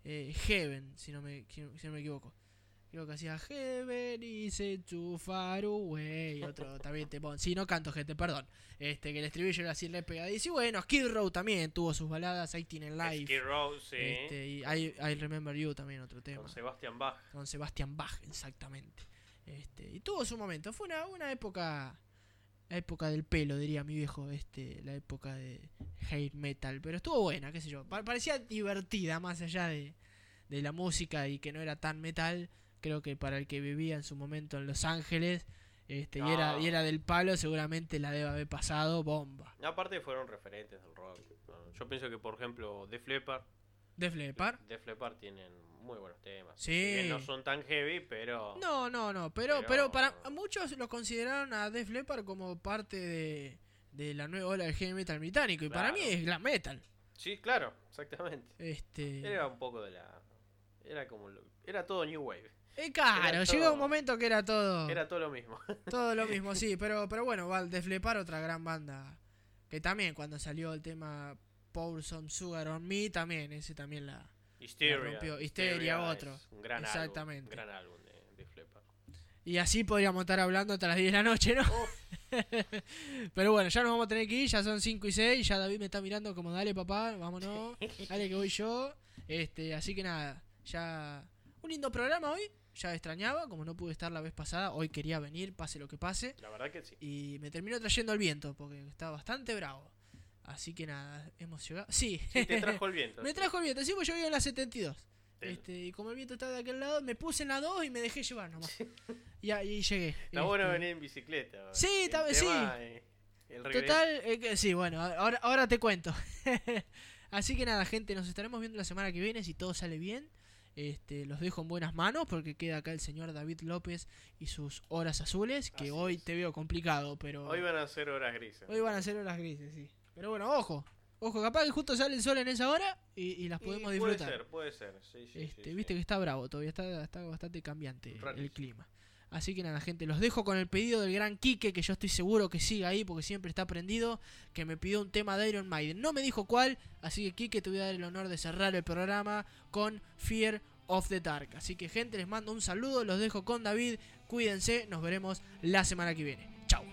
eh, Heaven, si no me, si no me equivoco. Creo que hacía Heaven is too far away. Otro también te Si no canto, gente, perdón. Este, que el estribillo era así re pegadizo. Y bueno, Skid Row también tuvo sus baladas. Ahí tienen live. Skid Row, sí. Este, y I, I Remember You también, otro tema. Con Sebastian Bach. Con Sebastian Bach, exactamente. Este, y tuvo su momento. Fue una, una época. La época del pelo, diría mi viejo. Este, la época de hate metal. Pero estuvo buena, qué sé yo. Pa- parecía divertida, más allá de, de la música y que no era tan metal. Creo que para el que vivía en su momento en Los Ángeles. Este, y, era, y era del palo, seguramente la debe haber pasado bomba. Aparte fueron referentes del rock. Yo pienso que, por ejemplo, Def Leppard. Def Leppard. Def Leppard tienen muy buenos temas. Sí. Bien no son tan heavy, pero. No, no, no, pero, Pero- pero para muchos lo consideraron a Def Leppard como parte de, de la nueva ola del heavy metal británico y para mí es glam metal. Sí, claro, exactamente. Este, Era un poco de la. Era como. Era todo New Wave. Eh, claro, Era llegó todo- un momento que era todo Era todo lo mismo. todo lo mismo, sí, pero pero bueno, Leppard otra gran banda que también cuando salió el tema Pour Some Sugar on Me también ese también la, la Hysteria. rompió. Histeria otro. un gran Exactamente. álbum. Un gran álbum de Leppard. Y así podríamos estar hablando hasta las 10 de la noche, ¿no? Pero bueno, ya nos vamos a tener que ir, ya son 5 y 6, ya David me está mirando como, dale papá, vámonos, dale que voy yo. Este, así que nada, ya un lindo programa hoy, ya extrañaba, como no pude estar la vez pasada, hoy quería venir, pase lo que pase. La verdad que sí. Y me terminó trayendo el viento, porque estaba bastante bravo. Así que nada, hemos llegado. Sí, Sí, te trajo el viento. me trajo el viento, sí, pues yo vivo en la 72. Te- Este, y como el viento estaba de aquel lado, me puse en la 2 y me dejé llevar nomás. y ahí llegué. Está bueno Este, venir en bicicleta. Sí, El está- tema, sí. eh, el. Total, eh, que- sí, bueno, ahora, ahora te cuento. Así que nada, gente, nos estaremos viendo la semana que viene si todo sale bien. Este, los dejo en buenas manos porque queda acá el señor David López y sus horas azules, que hoy te veo complicado, pero Hoy van a ser horas grises. hoy van a ser horas grises, sí. Pero bueno, ojo, ojo, capaz que justo sale el sol en esa hora y, y las Y podemos puede disfrutar. ser, puede ser. Sí, sí, Este, sí, viste que está bravo, todavía está, está bastante cambiante el clima. Así que nada, gente, los dejo con el pedido del gran Quique, que yo estoy seguro que sigue ahí porque siempre está prendido, que me pidió un tema de Iron Maiden. No me dijo cuál, así que Quique te voy a dar el honor de cerrar el programa con Fear of the Dark. Así que gente, les mando un saludo, los dejo con David, cuídense, nos veremos la semana que viene. Chao.